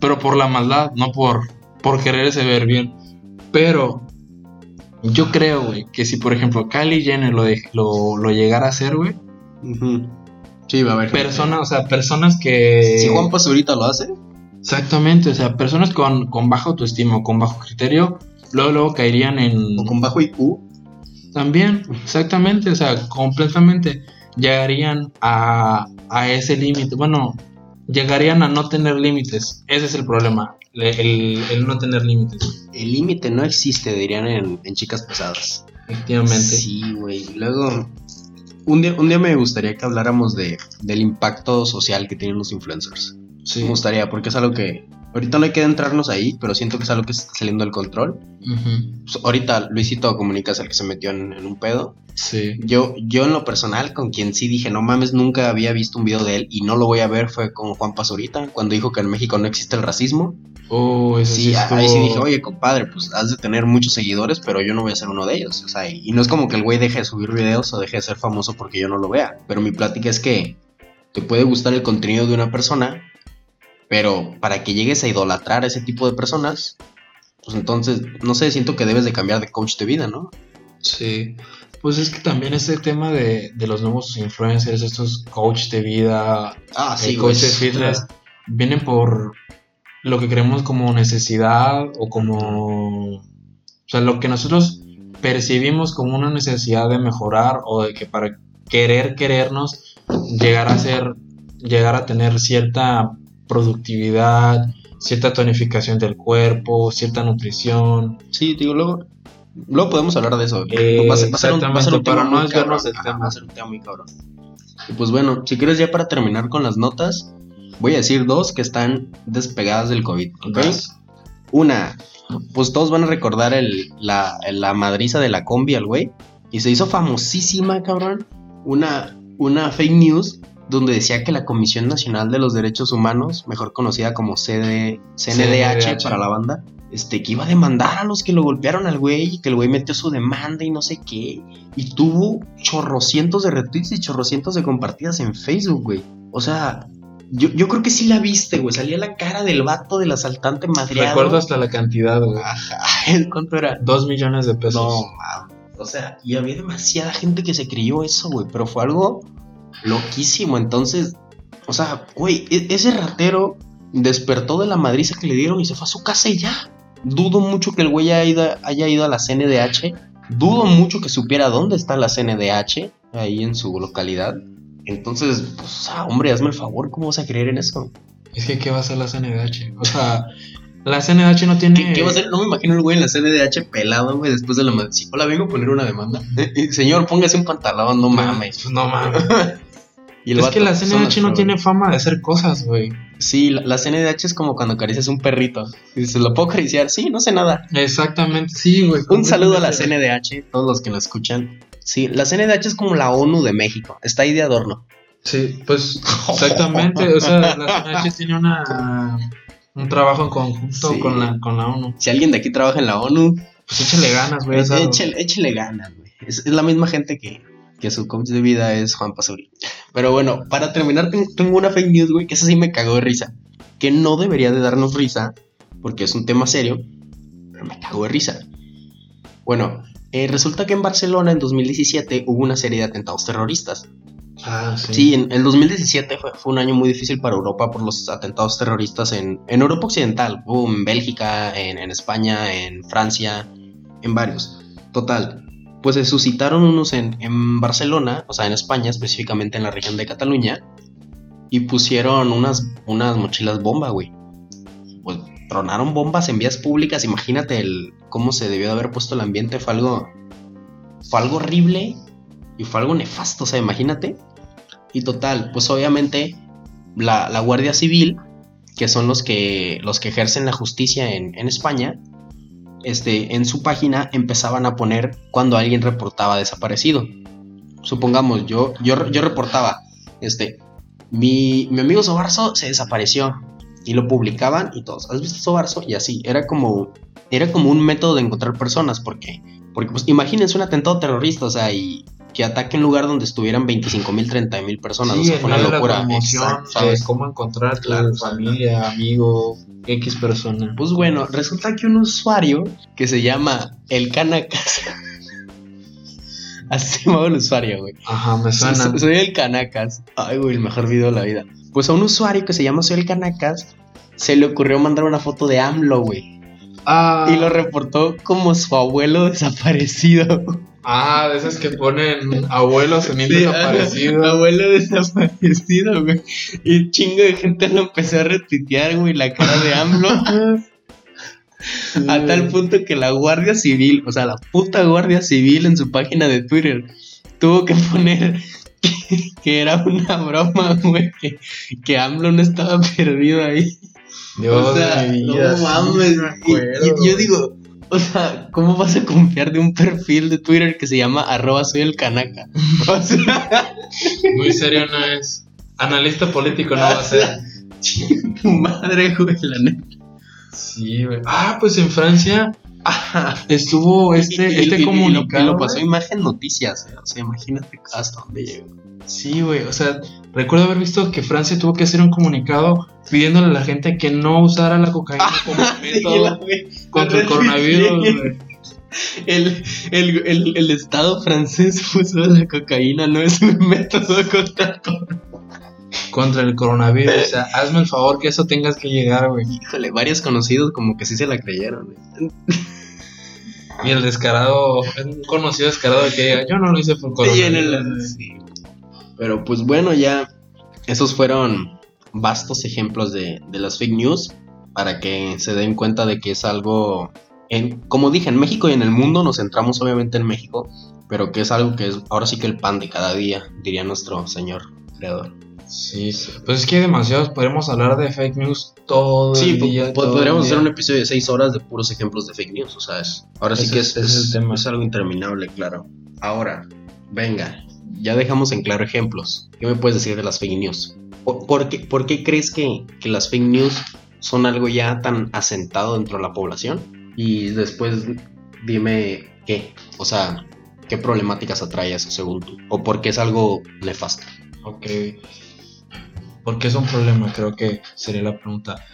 Pero por la maldad, no por, por quererse ver bien. Pero yo creo, güey, que si por ejemplo Kylie Jenner lo, de- lo, lo llegara a hacer, güey. Sí, va a haber. Personas, o sea, personas que... Si Juan Pazurita lo hace, Exactamente, o sea, personas con, con baja autoestima, o con bajo criterio, luego, luego caerían en... o con bajo IQ, También, exactamente, o sea, completamente llegarían a, a ese límite. Bueno, llegarían a no tener límites. Ese es el problema, le- el, el no tener límites, el límite no existe, dirían en, en chicas pesadas. efectivamente. Sí, güey. Luego, un día, un día me gustaría que habláramos de, del impacto social que tienen los influencers. Sí. Me gustaría, porque es algo que. Ahorita no hay que adentrarnos ahí, pero siento que es algo que está saliendo del control. Pues, ahorita Luisito Comunica es el que se metió en, en un pedo. Sí. Yo, yo en lo personal, con quien sí dije, no mames, nunca había visto un video de él y no lo voy a ver, fue con Juan Pazurita, cuando dijo que en México no existe el racismo. Oh, ese Sí, sí ahí sí dije, oye, compadre, pues has de tener muchos seguidores, pero yo no voy a ser uno de ellos. O sea, y, y no es como que el güey deje de subir videos o deje de ser famoso porque yo no lo vea. Pero mi plática es que te puede gustar el contenido de una persona, pero para que llegues a idolatrar a ese tipo de personas, pues entonces, no sé, siento que debes de cambiar de coach de vida, ¿no? Sí, pues es que también ese tema de, de los nuevos influencers, estos coach de vida, Ah, eh, coach de fitness, vienen por lo que creemos como necesidad o como, o sea, lo que nosotros percibimos como una necesidad de mejorar o de que para querer querernos llegar a ser, llegar a tener cierta productividad, cierta tonificación del cuerpo, cierta nutrición. Sí, digo, luego, luego podemos hablar de eso. Eh, va, a ser, va a ser un, va a ser un exactamente, tema no muy cabrón. del Ajá, tema. Va a ser un tema muy cabrón. Y pues bueno, si quieres ya para terminar con las notas, voy a decir dos que están despegadas del COVID. ¿ok? Vas. Una, pues todos van a recordar el, la, la madriza de la combi al güey. Y se hizo famosísima, cabrón. Una, una fake news donde decía que la Comisión Nacional de los Derechos Humanos, mejor conocida como CD, CNDH, CNDH. para la banda, este, que iba a demandar a los que lo golpearon al güey y que el güey metió su demanda y no sé qué. Y tuvo chorrocientos de retweets y chorrocientos de compartidas en Facebook, güey. O sea, yo, yo creo que sí la viste, güey. Salía la cara del vato del asaltante madreado. Recuerdo hasta la cantidad, güey. Ajá, ¿cuánto era? Dos millones de pesos. No, mames. O sea, y había demasiada gente que se creyó eso, güey. Pero fue algo loquísimo. Entonces, o sea, güey, e- ese ratero despertó de la madriza que le dieron y se fue a su casa y ya. Dudo mucho que el güey haya ido, haya ido a la CNDH. Dudo mucho que supiera dónde está la CNDH, ahí en su localidad. Entonces, pues, ah, hombre, hazme el favor, ¿cómo vas a creer en eso? Es que, ¿qué va a hacer la CNDH? O sea, la CNDH no tiene. ¿Qué, qué va a hacer? No me imagino el güey en la CNDH pelado, güey, después de la madre. Sí, hola, vengo a poner una demanda. Señor, póngase un pantalón, no mames. Pues no mames. Y el es vato, que la CNDH no tiene fama de hacer cosas, güey. Sí, la, la CNDH es como cuando acaricias un perrito. Y dices, ¿lo puedo acariciar? Sí, no sé nada. Exactamente, sí, güey. Un saludo a la. CNDH, todos los que nos escuchan. Sí, la CNDH es como la ONU de México. Está ahí de adorno. Sí, pues exactamente. O sea, la CNDH tiene una. Un trabajo en conjunto Sí. con, la, con la ONU. Si alguien de aquí trabaja en la ONU, Pues échale ganas, güey. o sea, échele, échele ganas, güey. Es, es la misma gente que, que su coach de vida es Juan Pasuri. Pero bueno, para terminar, ten- tengo una fake news, güey, que esa sí me cagó de risa. Que no debería de darnos risa, porque es un tema serio, pero me cagó de risa. Bueno, eh, resulta que en Barcelona en 2017 hubo una serie de atentados terroristas. Ah, sí. Sí, en el 2017 fue, fue un año muy difícil para Europa por los atentados terroristas en, en Europa Occidental, hubo en Bélgica, en, en España, en Francia, en varios. Total, pues se suscitaron unos en, en Barcelona, o sea, en España, específicamente en la región de Cataluña, y pusieron unas, unas mochilas bomba, güey. Pues tronaron bombas en vías públicas, imagínate el, cómo se debió de haber puesto el ambiente, fue algo, fue algo horrible y fue algo nefasto, o sea, imagínate. Y total, pues obviamente la, la Guardia Civil, que son los que, los que ejercen la justicia en, en España, este, en su página empezaban a poner cuando alguien reportaba desaparecido. Supongamos, yo, yo, yo reportaba, este, mi, mi amigo Sobarzo se desapareció. Y lo publicaban y todos, ¿has visto Sobarzo? Y así, era como, era como un método de encontrar personas, porque, porque pues imagínense un atentado terrorista, o sea, y, que ataque un lugar donde estuvieran 25 mil, 30 mil personas. Sí, o sea, fue una la locura. promoción Exacto, ¿sabes? cómo encontrar a Claro, familia, amigo, X persona. Pues bueno, resulta que un usuario que se llama El Canacas. Así se llamaba el usuario, güey. Ajá, me suena. Soy, soy el Canacas. Ay, güey, el mejor video de la vida. Pues a un usuario que se llama Soy el Canacas se le ocurrió mandar una foto de AMLO, güey. Ah, Y lo reportó como su abuelo desaparecido. ah, de esas que ponen abuelos en Sí, desaparecido. Abuelo desaparecido, güey. Y un chingo de gente lo empezó a retuitear, güey, la cara de AMLO. A tal punto que la Guardia Civil, o sea, la puta Guardia Civil en su página de Twitter, tuvo que poner que, que era una broma, güey, que, que AMLO no estaba perdido ahí. Dios o sea, no sí, mames. y yo digo, o sea, ¿cómo vas a confiar de un perfil de Twitter que se llama arroba soy el canaca? O sea, Muy serio no es. Analista político no va a ser. tu madre, güey, la neta. Sí, güey. Ah, pues en Francia estuvo este, Y- y- este y- y lo- comunicado. Lo pasó güey. Imagen Noticias, eh, o sea, imagínate hasta dónde llegó. Sí, güey. O sea, recuerdo haber visto que Francia tuvo que hacer un comunicado pidiéndole a la gente que no usara la cocaína como método contra el coronavirus, güey. El, el, el, el Estado francés puso la cocaína, no es un método contra. Contra el coronavirus. O sea, hazme el favor que eso tengas que llegar, güey. Híjole, varios conocidos como que sí se la creyeron. Y el descarado, un conocido descarado que diga, yo no lo hice por coronavirus. el- güey". sí. Pero pues bueno, ya esos fueron vastos ejemplos de, de las fake news para que se den cuenta de que es algo, en, como dije, en México y en el mundo, nos centramos obviamente en México, pero que es algo que es ahora sí que el pan de cada día, diría nuestro señor creador. Sí, sí. Pues es que hay demasiados. Podemos hablar de fake news todo Sí, el día. el podríamos hacer un episodio de seis horas de puros ejemplos de fake news, o sea, es, ahora sí que es- el tema. es algo interminable, claro. Ahora, venga, ya dejamos en claro ejemplos. ¿Qué me puedes decir de las fake news? ¿Por, por qué, por qué crees que, que las fake news son algo ya tan asentado dentro de la población? Y después dime qué, o sea, qué problemáticas atrae eso según tú, o por qué es algo nefasto. Ok. Porque es un problema, creo que sería la pregunta.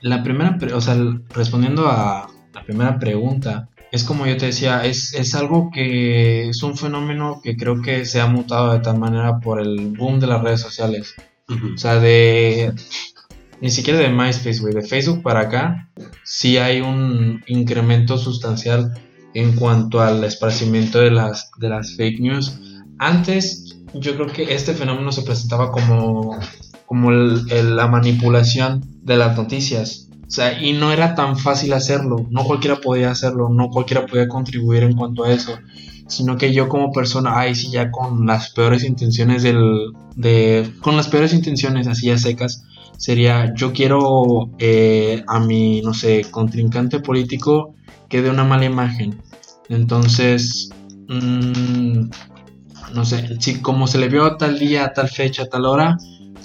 La primera, o sea, respondiendo a la primera pregunta, es como yo te decía, es, es algo que es un fenómeno que creo que se ha mutado de tal manera por el boom de las redes sociales. O sea, de. Ni siquiera de MySpace, güey. De Facebook para acá, sí hay un incremento sustancial en cuanto al esparcimiento de las, de las fake news. Antes, yo creo que este fenómeno se presentaba como, como el- el- la manipulación de las noticias. O sea, y no era tan fácil hacerlo. No cualquiera podía hacerlo. No cualquiera podía contribuir en cuanto a eso sino que yo como persona, ay, sí, ya con las peores intenciones del, de, con las peores intenciones así a secas, sería, yo quiero eh, a mi, no sé, contrincante político que dé una mala imagen. Entonces, mm, no sé, si como se le vio a tal día, a tal fecha, a tal hora,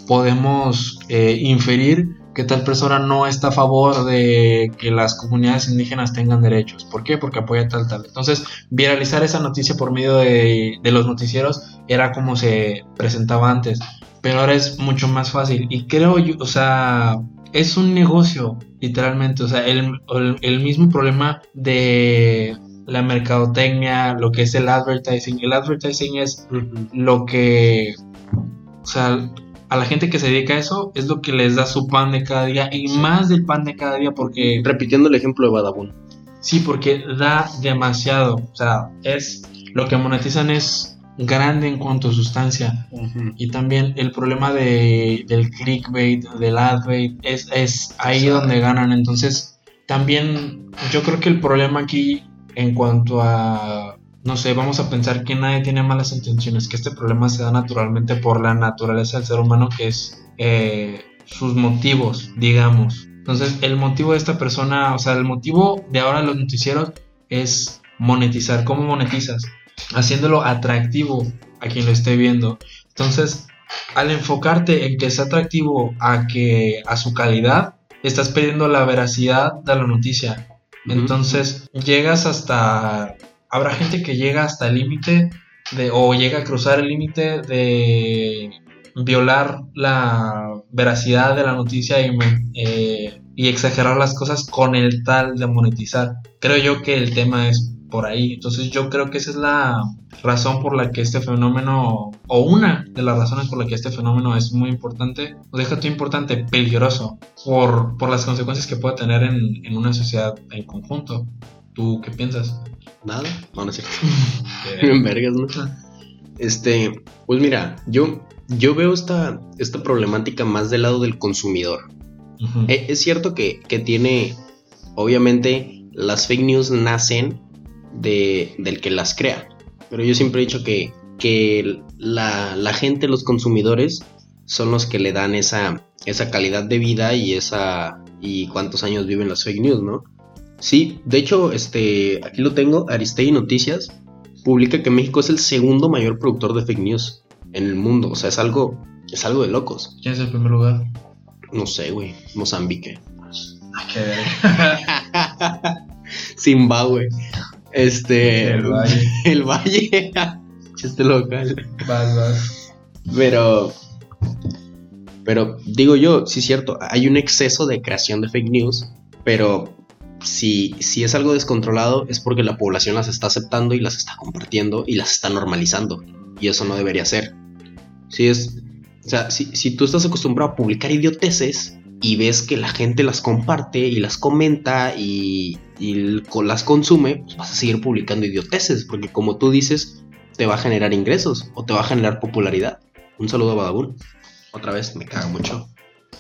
podemos eh, inferir que tal persona no está a favor de que las comunidades indígenas tengan derechos. ¿Por qué? Porque apoya tal, tal. Entonces, viralizar esa noticia por medio de, de los noticieros era como se presentaba antes, pero ahora es mucho más fácil. Y creo yo, o sea, es un negocio, literalmente. O sea, el, el, el mismo problema de la mercadotecnia, lo que es el advertising. El advertising es lo que, o sea, a la gente que se dedica a eso es lo que les da su pan de cada día y más del pan de cada día porque Repitiendo el ejemplo de Badabun. sí, porque da demasiado, o sea, es lo que monetizan es grande en cuanto a sustancia. Y también el problema de, del clickbait, del adbait es, es ahí donde ganan, entonces también yo creo que el problema aquí en cuanto a no sé, vamos a pensar que nadie tiene malas intenciones, que este problema se da naturalmente por la naturaleza del ser humano, que es eh, sus motivos, digamos. Entonces, el motivo de esta persona, o sea, el motivo de ahora los noticieros es monetizar. ¿Cómo monetizas? Haciéndolo atractivo a quien lo esté viendo. Entonces, al enfocarte en que es atractivo a que a su calidad, estás perdiendo la veracidad de la noticia. Entonces, llegas hasta habrá gente que llega hasta el límite de, o llega a cruzar el límite de violar la veracidad de la noticia y, eh, y exagerar las cosas con el tal de monetizar. Creo yo que el tema es por ahí. Entonces yo creo que esa es la razón por la que este fenómeno, o una de las razones por la que este fenómeno es muy importante, o déjate importante, peligroso, por, por las consecuencias que puede tener en, en una sociedad en conjunto. ¿Tú qué piensas? Nada, no, no es cierto. vergas, ¿no? Este, pues mira, yo, yo veo esta, esta problemática más del lado del consumidor. E, es, cierto que, que, tiene, obviamente, las fake news nacen de, del que las crea. Pero yo siempre he dicho que, que la, la, gente, los consumidores, son los que le dan esa, esa calidad de vida y esa y cuántos años viven las fake news, ¿no? Sí, de hecho, este, aquí lo tengo, Aristei Noticias publica que México es el segundo mayor productor de fake news en el mundo. O sea, es algo, es algo de locos. ¿Quién es el primer lugar? No sé, güey. Mozambique. Ah, Zimbabue. Este. El Valle. El Valle. este local. Vas, vas. Pero. Pero digo yo, sí es cierto, hay un exceso de creación de fake news, pero si, si es algo descontrolado es porque la población las está aceptando y las está compartiendo y las está normalizando. Y eso no debería ser. Si es. O sea, si, si tú estás acostumbrado a publicar idioteces, y ves que la gente las comparte y las comenta y, las consume, pues vas a seguir publicando idioteces, porque como tú dices, te va a generar ingresos o te va a generar popularidad. Un saludo a Badabun. Otra vez, me caga mucho.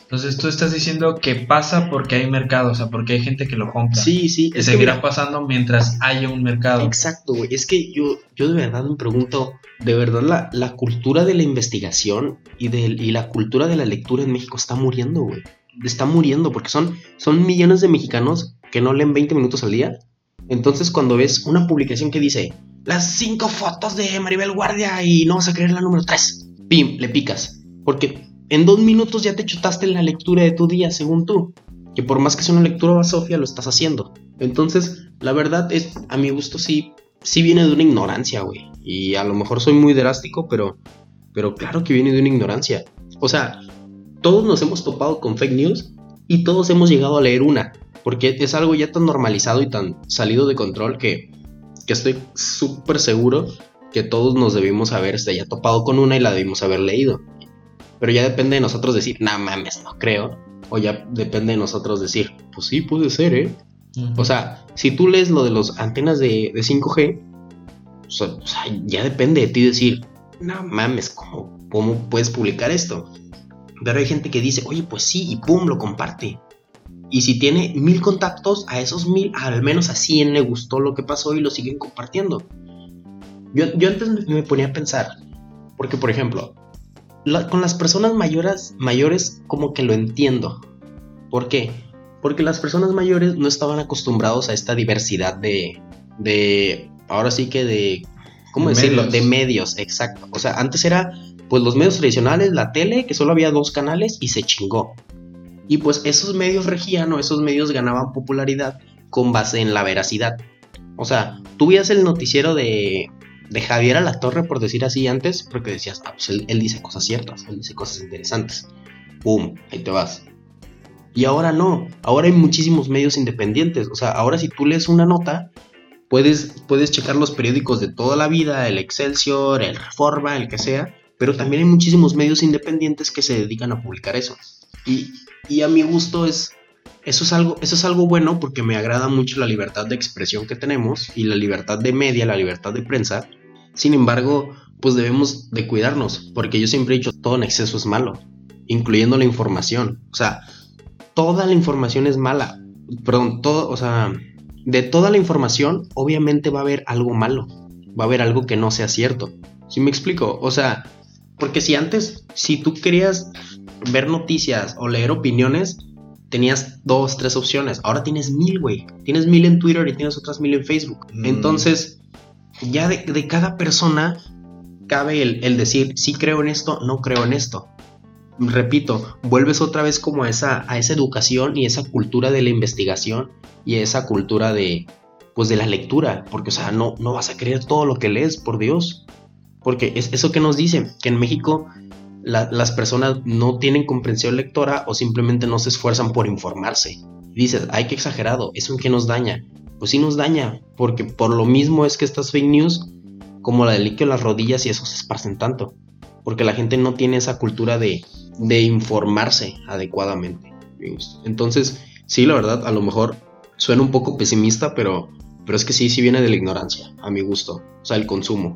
Entonces tú estás diciendo que pasa porque hay mercado, o sea, porque hay gente que lo compra. Sí, sí. Que seguirá pasando mientras haya un mercado. Exacto, güey. Es que yo, yo de verdad me pregunto, de verdad la, la cultura de la investigación y, de, y la cultura de la lectura en México está muriendo, güey está muriendo porque son, son millones de mexicanos que no leen 20 minutos al día. Entonces cuando ves una publicación que dice las 5 fotos de Maribel Guardia y no vas a creer la número 3, pim, le picas. Porque en dos minutos ya te chutaste la lectura de tu día, según tú. Que por más que sea una lectura Sofía, lo estás haciendo. Entonces, la verdad es, a mi gusto sí, sí viene de una ignorancia, güey. Y a lo mejor soy muy drástico, pero, pero claro que viene de una ignorancia. O sea, todos nos hemos topado con fake news y todos hemos llegado a leer una, porque es algo ya tan normalizado y tan salido de control que, estoy súper seguro que todos nos debimos haber este, ya topado con una y la debimos haber leído. Pero ya depende de nosotros decir, no mames, no creo. O ya depende de nosotros decir, pues sí, puede ser, ¿eh? O sea, si tú lees lo de las antenas de, 5G, o sea, ya depende de ti decir, no mames, ¿cómo, ¿cómo puedes publicar esto? Pero hay gente que dice, oye, pues sí, y pum, lo comparte. Y si tiene mil contactos, a esos mil, al menos a 100 le gustó lo que pasó y lo siguen compartiendo. Yo, antes me ponía a pensar, porque por ejemplo, con las personas mayores, mayores como que lo entiendo. ¿Por qué? Porque las personas mayores no estaban acostumbrados a esta diversidad de, de ahora sí que de, ¿cómo decirlo? De medios, exacto. O sea, antes era pues los medios tradicionales, la tele, que solo había dos canales y se chingó. Y pues esos medios regían o esos medios ganaban popularidad con base en la veracidad. O sea, tú veías el noticiero de, de Javier a la Torre, por decir así antes, porque decías, ah, pues él, dice cosas ciertas, él dice cosas interesantes. ¡Pum! Ahí te vas. Y ahora no, ahora hay muchísimos medios independientes. O sea, ahora si tú lees una nota, puedes, puedes checar los periódicos de toda la vida, el Excelsior, el Reforma, el que sea, pero también hay muchísimos medios independientes que se dedican a publicar eso. Y, a mi gusto es, eso es, algo, eso es algo bueno porque me agrada mucho la libertad de expresión que tenemos y la libertad de media, la libertad de prensa. Sin embargo, pues debemos de cuidarnos, porque yo siempre he dicho, todo en exceso es malo, incluyendo la información. O sea, toda la información es mala. Perdón, todo, o sea, de toda la información, obviamente va a haber algo malo. Va a haber algo que no sea cierto. ¿Sí me explico? O sea, porque si antes, si tú querías ver noticias o leer opiniones, tenías dos, tres opciones. Ahora tienes mil, güey. Tienes mil en Twitter y tienes otras mil en Facebook. Mm. Entonces, ya de, cada persona cabe el, decir, sí creo en esto, no creo en esto. Repito, vuelves otra vez como a esa, a esa educación y esa cultura de la investigación y esa cultura de, pues de la lectura. Porque, o sea, no, no vas a creer todo lo que lees, por Dios. Porque es eso que nos dice, que en México las personas no tienen comprensión lectora o simplemente no se esfuerzan por informarse. dices, ay, qué exagerado, ¿eso en qué nos daña? Pues sí nos daña, porque por lo mismo es que estas fake news, como la del líquido en las rodillas y eso se esparcen tanto. Porque la gente no tiene esa cultura de, de informarse adecuadamente. Entonces, sí, la verdad, a lo mejor suena un poco pesimista, pero, pero es que sí, sí viene de la ignorancia, a mi gusto. O sea, el consumo.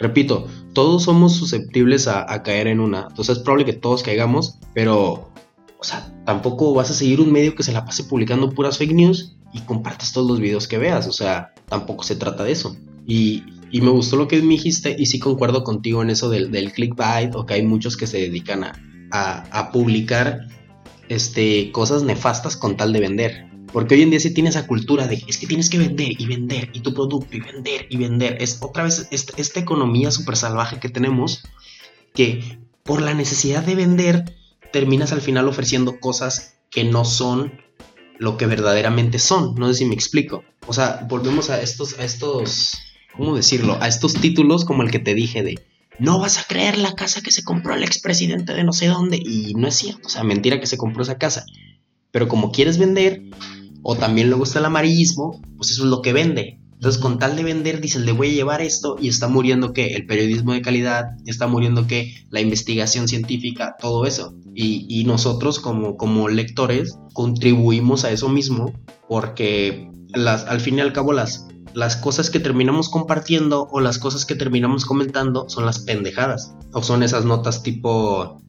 Repito, todos somos susceptibles a, caer en una. Entonces es probable que todos caigamos, pero, o sea, tampoco vas a seguir un medio que se la pase publicando puras fake news y compartas todos los videos que veas. O sea, tampoco se trata de eso. Y, me gustó lo que me dijiste y sí concuerdo contigo en eso del, del clickbait o que hay muchos que se dedican a, a, publicar este, cosas nefastas con tal de vender. Porque hoy en día se tiene esa cultura de es que tienes que vender y vender y tu producto y vender y vender. Es otra vez esta, economía súper salvaje que tenemos que por la necesidad de vender terminas al final ofreciendo cosas que no son lo que verdaderamente son. No sé si me explico. O sea, volvemos a estos, a estos, ¿cómo decirlo? A estos títulos como el que te dije de no vas a creer la casa que se compró el expresidente de no sé dónde. Y no es cierto, o sea, mentira que se compró esa casa. Pero como quieres vender, o también le gusta el amarillismo, pues eso es lo que vende. Entonces, con tal de vender, dicen, le voy a llevar esto y está muriendo que el periodismo de calidad, está muriendo que la investigación científica, todo eso. Y, nosotros como, como lectores contribuimos a eso mismo porque las, al fin y al cabo las, las cosas que terminamos compartiendo o las cosas que terminamos comentando son las pendejadas. O son esas notas tipo,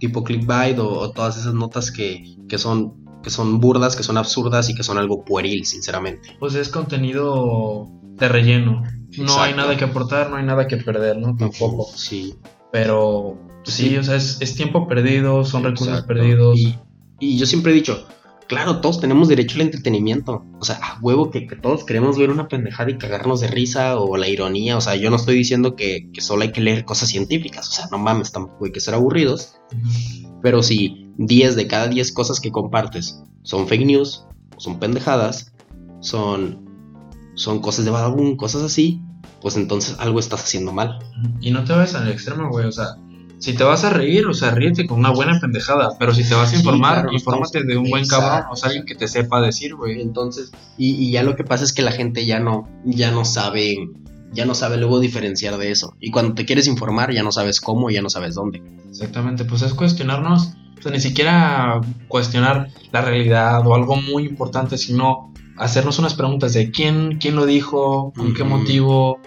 tipo clickbait o, todas esas notas que, que son que son burdas, que son absurdas y que son algo pueril, sinceramente. Pues es contenido de relleno. No hay nada que aportar, no hay nada que perder, ¿no? Tampoco. Sí. Pero sí, o sea, es, tiempo perdido, son recursos perdidos. Y, y, yo siempre he dicho, claro, todos tenemos derecho al entretenimiento. O sea, a huevo que, todos queremos ver una pendejada y cagarnos de risa o la ironía. O sea, yo no estoy diciendo que, solo hay que leer cosas científicas. O sea, no mames, tampoco hay que ser aburridos. Pero si 10 de cada 10 cosas que compartes son fake news, son pendejadas, son, son cosas de vagabundo, cosas así, pues entonces algo estás haciendo mal. Y no te vayas al extremo, güey. O sea, si te vas a reír, o sea, ríete con una buena pendejada. Pero si te vas a informar, infórmate de un buen cabrón, o sea, alguien que te sepa decir, güey. Entonces, y, ya lo que pasa es que la gente ya no, ya no sabe, ya no sabe luego diferenciar de eso. Y cuando te quieres informar, ya no sabes cómo, ya no sabes dónde. Exactamente, pues es cuestionarnos, o sea, ni siquiera cuestionar la realidad o algo muy importante, sino hacernos unas preguntas de quién, quién lo dijo, con qué motivo,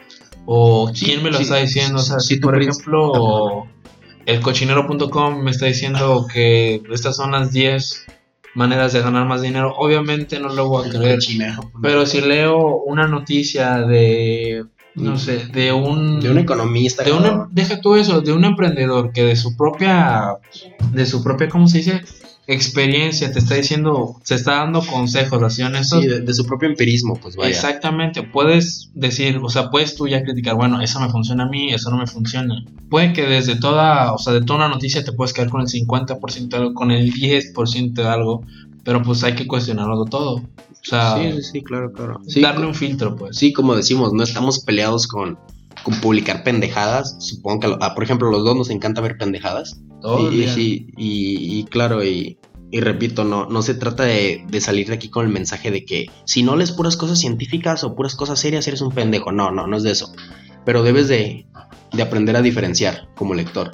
o quién me lo está diciendo. O sea, si por ejemplo el cochinero.com me está diciendo que estas son las 10 maneras de ganar más dinero. Obviamente no lo voy a creer. Pero si leo una noticia de no sé, de un de un economista, de una, deja tú eso, de un emprendedor que de su propia de su propia ¿cómo se dice? Experiencia te está diciendo, se está dando consejos, así Sí, de, su propio empirismo, pues vaya. Exactamente, puedes decir, o sea, puedes tú ya criticar, bueno, eso me funciona a mí, eso no me funciona. Puede que desde toda, o sea, de toda una noticia te puedes quedar con el 50% de algo, con el 10% de algo, pero pues hay que cuestionarlo todo. O sea, sí, sí, claro, claro. darle un filtro, pues. Sí, como decimos, no estamos peleados con, con publicar pendejadas. Supongo que, ah, por ejemplo, los dos nos encanta ver pendejadas y, y, claro, y, repito, no, no se trata de, salir de aquí con el mensaje de que si no lees puras cosas científicas o puras cosas serias, eres un pendejo. No, no, no es de eso. Pero debes de, aprender a diferenciar como lector.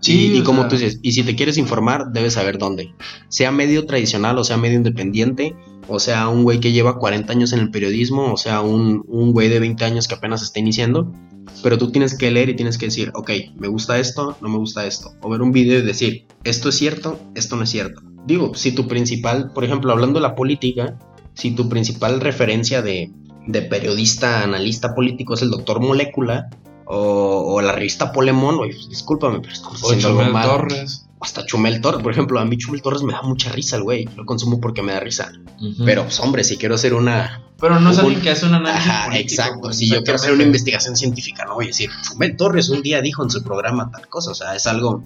Sí, y, como tú dices, y si te quieres informar, debes saber dónde. Sea medio tradicional o sea medio independiente, o sea un güey que lleva 40 años en el periodismo, o sea un, un güey de 20 años que apenas está iniciando, pero tú tienes que leer y tienes que decir, ok, me gusta esto, no me gusta esto. O ver un video y decir, esto es cierto, esto no es cierto. Digo, si tu principal, por ejemplo, hablando de la política, si tu principal referencia de, periodista, analista político es el doctor Molécula o, la revista Polemón, oye, pues, discúlpame, pero estamos haciendo algo mal. Torres hasta Chumel Torres. Por ejemplo, a mí Chumel Torres me da mucha risa el güey. Lo consumo porque me da risa. Pero, pues, hombre, si quiero hacer una. Pero no es alguien que hace un análisis. Ajá, exacto. Si yo quiero hacer una investigación científica, no voy a decir, Chumel Torres un día dijo en su programa tal cosa. O sea, es algo.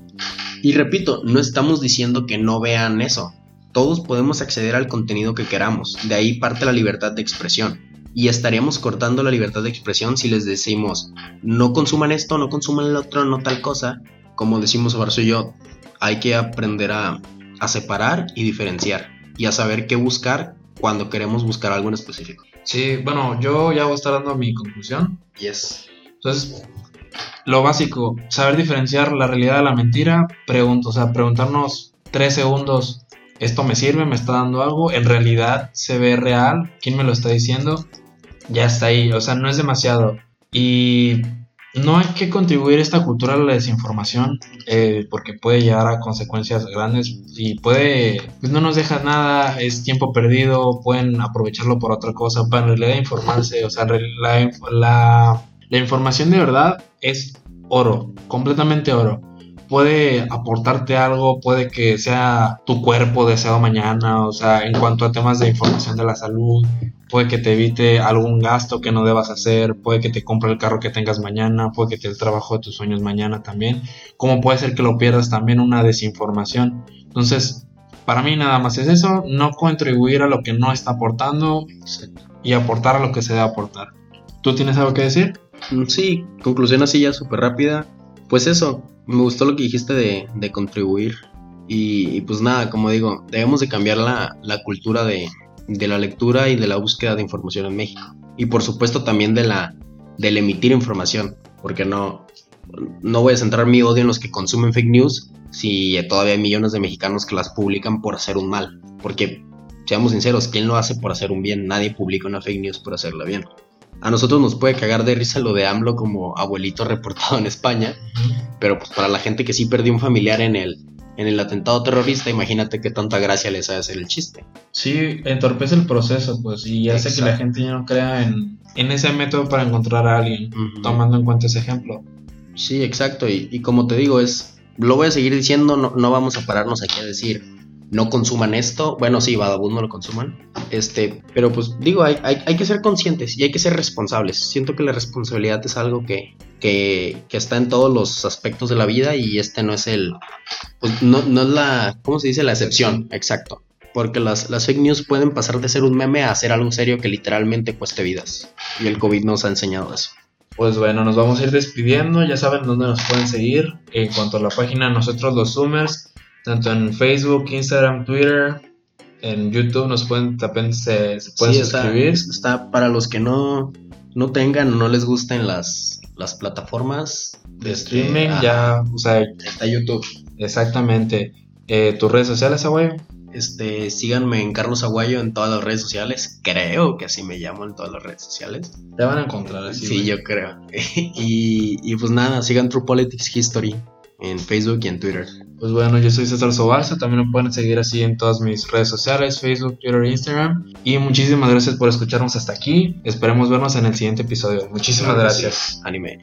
Y repito, no estamos diciendo que no vean eso. Todos podemos acceder al contenido que queramos. De ahí parte la libertad de expresión. Y estaríamos cortando la libertad de expresión si les decimos, no consuman esto, no consuman el otro, no tal cosa. Como decimos Barso y yo, hay que aprender a, a separar y diferenciar y a saber qué buscar cuando queremos buscar algo en específico. Sí, bueno, yo ya voy a estar dando mi conclusión. Yes. Entonces, lo básico, saber diferenciar la realidad de la mentira, pregunto, o sea, preguntarnos tres segundos, ¿esto me sirve? ¿Me está dando algo? ¿En realidad se ve real? ¿Quién me lo está diciendo? Ya está ahí, o sea, no es demasiado. Y no hay que contribuir esta cultura a la desinformación eh, porque puede llevar a consecuencias grandes y puede, pues no nos deja nada, es tiempo perdido, pueden aprovecharlo por otra cosa, para en realidad informarse, o sea, la, la, la información de verdad es oro, completamente oro. Puede aportarte algo, puede que sea tu cuerpo deseado mañana, o sea, en cuanto a temas de información de la salud, puede que te evite algún gasto que no debas hacer, puede que te compre el carro que tengas mañana, puede que te el trabajo de tus sueños mañana también, como puede ser que lo pierdas también una desinformación. Entonces, para mí nada más es eso, no contribuir a lo que no está aportando y aportar a lo que se debe aportar. ¿Tú tienes algo que decir? Mm, sí, conclusión así ya súper rápida. Pues eso, me gustó lo que dijiste de, contribuir. Y, pues nada, como digo, debemos de cambiar la, cultura de, la lectura y de la búsqueda de información en México. Y por supuesto también de la del emitir información, porque no, no voy a centrar mi odio en los que consumen fake news si todavía hay millones de mexicanos que las publican por hacer un mal. Porque, seamos sinceros, ¿quién lo hace por hacer un bien? Nadie publica una fake news por hacerla bien. A nosotros nos puede cagar de risa lo de AMLO como abuelito reportado en España, pero pues para la gente que sí perdió un familiar en el, en el atentado terrorista, imagínate qué tanta gracia les hace hacer el chiste. Sí, entorpece el proceso, pues, y hace que la gente ya no crea en, ese método para encontrar a alguien, tomando en cuenta ese ejemplo. Sí, exacto, y, y, como te digo, es, lo voy a seguir diciendo, no, no vamos a pararnos aquí a decir, no consuman esto. Bueno, sí, Badabun no lo consuman. Este, pero pues digo, hay, hay, que ser conscientes y hay que ser responsables. Siento que la responsabilidad es algo que, que, que, está en todos los aspectos de la vida y este no es el, pues no, no es la, ¿cómo se dice? La excepción, exacto. Porque las, las fake news pueden pasar de ser un meme a ser algo serio que literalmente cueste vidas. Y el COVID nos ha enseñado eso. Pues bueno, nos vamos a ir despidiendo. Ya saben dónde nos pueden seguir. En cuanto a la página Nosotros los Zoomers, tanto en Facebook, Instagram, Twitter, en YouTube nos pueden también se, pueden suscribir. Está, para los que no, no tengan o no les gusten las, las plataformas de streaming, ya, o sea, está YouTube. Exactamente. Eh, ¿Tus redes sociales, Aguayo? Este, síganme en Carlos Aguayo en todas las redes sociales. Creo que así me llamo en todas las redes sociales. Te van a encontrar así. Sí, yo creo. y, y pues nada, sigan True Politics History en Facebook y en Twitter. Pues bueno, yo soy César Sobarza, también me pueden seguir así en todas mis redes sociales, Facebook, Twitter e Instagram. Y muchísimas gracias por escucharnos hasta aquí. Esperemos vernos en el siguiente episodio. Muchísimas gracias. Anime.